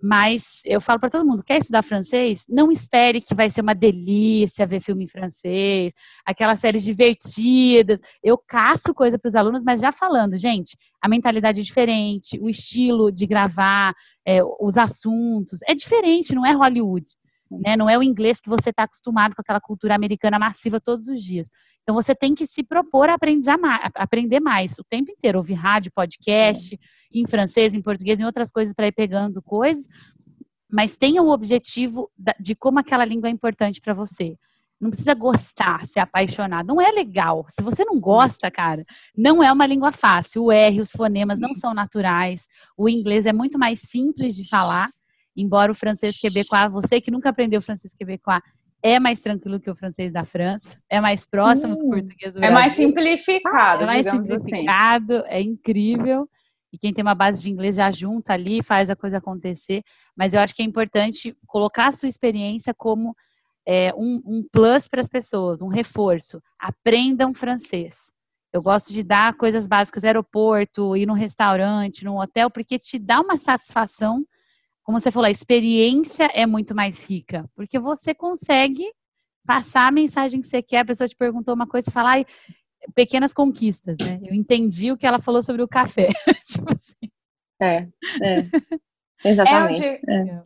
Mas eu falo para todo mundo, quer estudar francês? Não espere que vai ser uma delícia ver filme em francês, aquelas séries divertidas. Eu caço coisa para os alunos, mas já falando, gente, a mentalidade é diferente, o estilo de gravar, é, os assuntos, é diferente, não é Hollywood. Né? Não é o inglês que você está acostumado com aquela cultura americana massiva todos os dias. Então você tem que se propor a aprender mais, o tempo inteiro, ouvir rádio, podcast, é. em francês, em português, em outras coisas para ir pegando coisas, mas tenha o objetivo de como aquela língua é importante para você. Não precisa gostar, ser apaixonado. Não é legal. Se você não gosta, cara, não é uma língua fácil. O R, os fonemas não são naturais. O inglês é muito mais simples de falar embora o francês quebecois, você que nunca aprendeu francês quebecois, é mais tranquilo que o francês da França, é mais próximo do hum. português do É mais simplificado, é mais assim. simplificado, assim. é incrível. E quem tem uma base de inglês já junta ali, faz a coisa acontecer. Mas eu acho que é importante colocar a sua experiência como é, um, um plus para as pessoas, um reforço. Aprendam francês. Eu gosto de dar coisas básicas, aeroporto, ir num restaurante, num hotel, porque te dá uma satisfação como você falou, a experiência é muito mais rica, porque você consegue passar a mensagem que você quer. A pessoa te perguntou uma coisa e fala, ai, pequenas conquistas, né? Eu entendi o que ela falou sobre o café. (laughs) tipo assim. É, é. (laughs) Exatamente. É, é.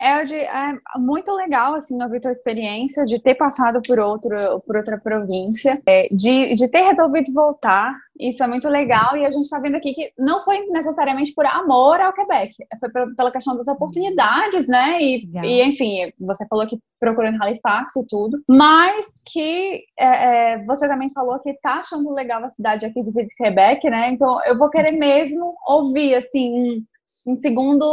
É, de, é muito legal, assim, ouvir tua experiência de ter passado por, outro, por outra província, é, de, de ter resolvido voltar. Isso é muito legal. E a gente está vendo aqui que não foi necessariamente por amor ao Quebec, foi pela questão das oportunidades, né? E, e enfim, você falou que procurou em Halifax e tudo, mas que é, é você também falou que tá achando legal a cidade aqui de Quebec, né? Então eu vou querer mesmo ouvir, assim, um segundo,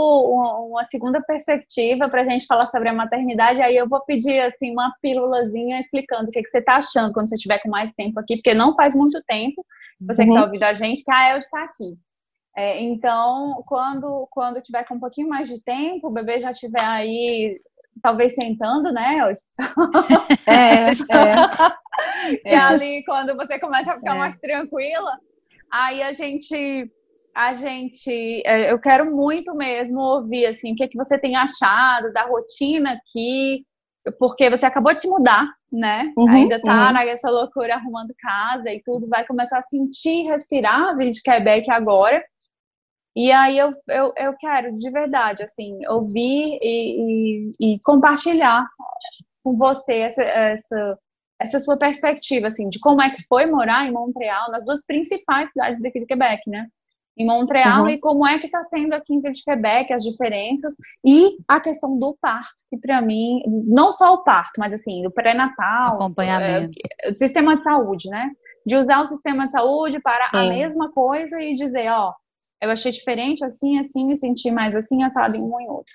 uma segunda perspectiva para a gente falar sobre a maternidade. Aí eu vou pedir assim uma pílulazinha explicando o que, que você está achando quando você estiver com mais tempo aqui, porque não faz muito tempo, você uhum. que está ouvindo a gente, que a El está aqui. É, então, quando, quando tiver com um pouquinho mais de tempo, o bebê já estiver aí, talvez sentando, né? É, (laughs) é. e ali, quando você começa a ficar é. mais tranquila, aí a gente a gente, é, eu quero muito mesmo ouvir assim, o que, é que você tem achado da rotina aqui, porque você acabou de se mudar, né? Uhum, Ainda tá uhum. nessa loucura arrumando casa e tudo, vai começar a sentir, respirar vir de Quebec agora. E aí eu, eu, eu quero, de verdade, assim, ouvir e, e, e compartilhar com você essa, essa, essa sua perspectiva, assim, de como é que foi morar em Montreal, nas duas principais cidades daqui de Quebec, né? Em Montreal uhum. e como é que está sendo aqui em de Quebec as diferenças e a questão do parto que para mim não só o parto mas assim do pré-natal acompanhamento é, o sistema de saúde né de usar o sistema de saúde para Sim. a mesma coisa e dizer ó eu achei diferente assim assim me senti mais assim assado em um em outro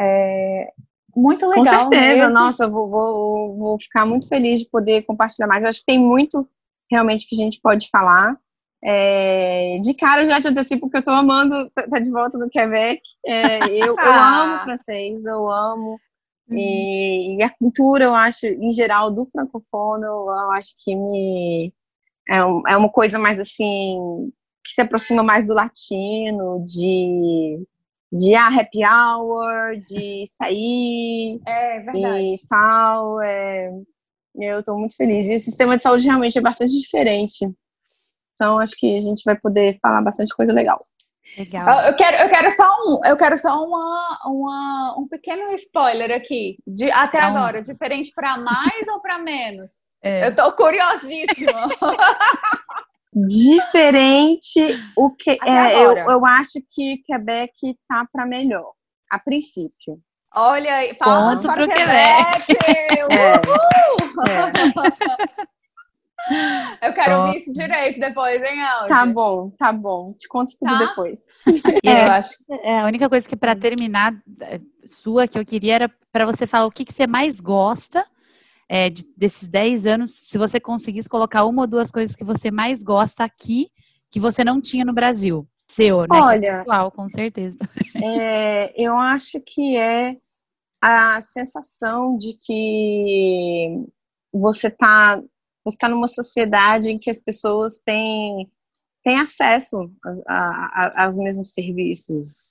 é, Muito legal. Com certeza, mesmo. nossa, eu vou, vou, vou ficar muito feliz de poder compartilhar mais. Eu acho que tem muito realmente que a gente pode falar. É, de cara, eu já te antecipo porque eu tô amando tá, tá de volta no Quebec. É, eu, eu amo francês, eu amo. Uhum. E, e, a cultura, eu acho, em geral, do francofono, eu acho que me é, um, é uma coisa mais assim que se aproxima mais do latino, de de ah, happy hour, de sair é, verdade. e tal. É, eu estou muito feliz. E o sistema de saúde realmente é bastante diferente. Então, acho que a gente vai poder falar bastante coisa legal. Legal. Eu quero, eu quero só um, eu quero só uma, uma um pequeno spoiler aqui. De, até então, agora, diferente para mais ou para menos? (laughs) É. Eu tô curiosíssima. (laughs) Diferente o que é, eu, eu acho que Quebec tá para melhor, a princípio. Olha aí, palmas para o Quebec! Quebec. É. (laughs) (laughs) Eu quero Pronto. ouvir isso direito depois, hein, Aldi? Tá bom, tá bom. Te conto tudo tá? depois. (laughs) E é. eu acho que é, a única coisa que para terminar é, sua que eu queria era para você falar o que, que você mais gosta é, de, desses 10 anos, se você conseguisse colocar uma ou duas coisas que você mais gosta aqui, que você não tinha no Brasil. Seu, né? É Olha, é pessoal, com certeza. (laughs) É, eu acho que é a sensação de que você está você tá numa sociedade em que as pessoas têm, têm acesso a, a, aos mesmos serviços,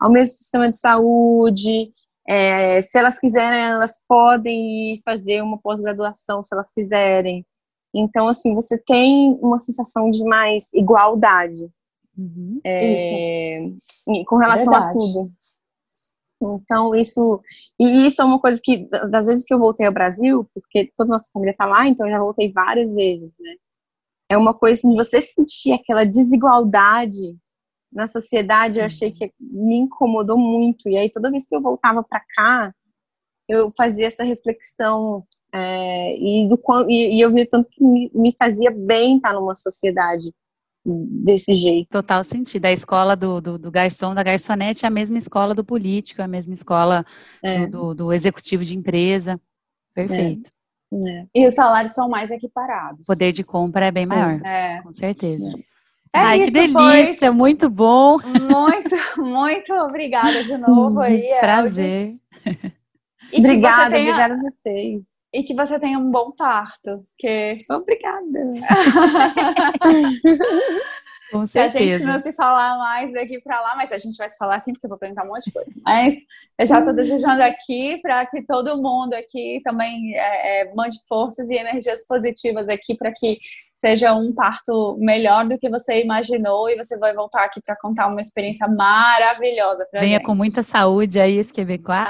ao mesmo sistema de saúde, é, se elas quiserem, elas podem ir fazer uma pós-graduação, se elas quiserem. Então, assim, você tem uma sensação de mais igualdade uhum. é, com relação Verdade. a tudo. Então, isso. E isso é uma coisa que, das vezes que eu voltei ao Brasil, porque toda nossa família está lá, então eu já voltei várias vezes, né? É uma coisa assim, de você sentir aquela desigualdade na sociedade, eu achei que me incomodou muito. E aí, toda vez que eu voltava para cá, eu fazia essa reflexão é, e, do, e, e, eu via tanto que me, me fazia bem estar numa sociedade desse jeito. Total sentido. A escola do, do, do, garçom, da garçonete é a mesma escola do político, é a mesma escola é. do, do, executivo de empresa. Perfeito. É. é. E os salários são mais equiparados. O poder de compra é bem Sim. maior. É. Com certeza. É Ai, isso, que delícia, pois. muito bom. Muito, muito obrigada de novo (laughs) aí. Prazer. E obrigada, tenha... obrigada a vocês. E que você tenha um bom parto. (laughs) Que... Obrigada. Com certeza. Se a gente não se falar mais daqui para lá, mas a gente vai se falar sim, porque eu vou perguntar um monte de coisa. Mas eu já estou desejando aqui para que todo mundo aqui também é, é, mande forças e energias positivas aqui para que seja um parto melhor do que você imaginou e você vai voltar aqui para contar uma experiência maravilhosa para Venha gente. com muita saúde aí, esse quebecois.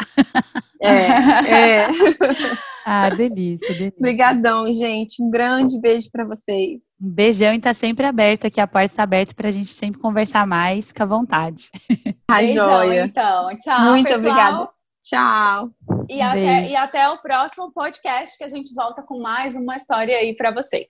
É, é. (laughs) ah, delícia, delícia. Obrigadão, gente. Um grande beijo para vocês. Um beijão e tá sempre aberta aqui, a porta está aberta para a gente sempre conversar mais, fica à vontade. (laughs) A beijão, joia. então. Tchau, Muito pessoal. obrigada. Tchau. E até, e até o próximo podcast que a gente volta com mais uma história aí para vocês.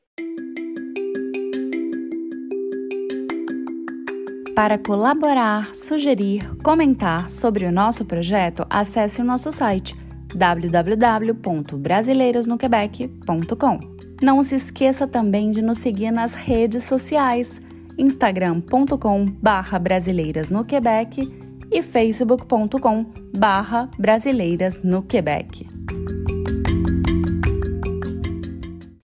Para colaborar, sugerir, comentar sobre o nosso projeto, acesse o nosso site www.brasileirasnoquebec.com. Não se esqueça também de nos seguir nas redes sociais, instagram.com/brasileiras no Quebec e facebook.com/brasileiras no Quebec.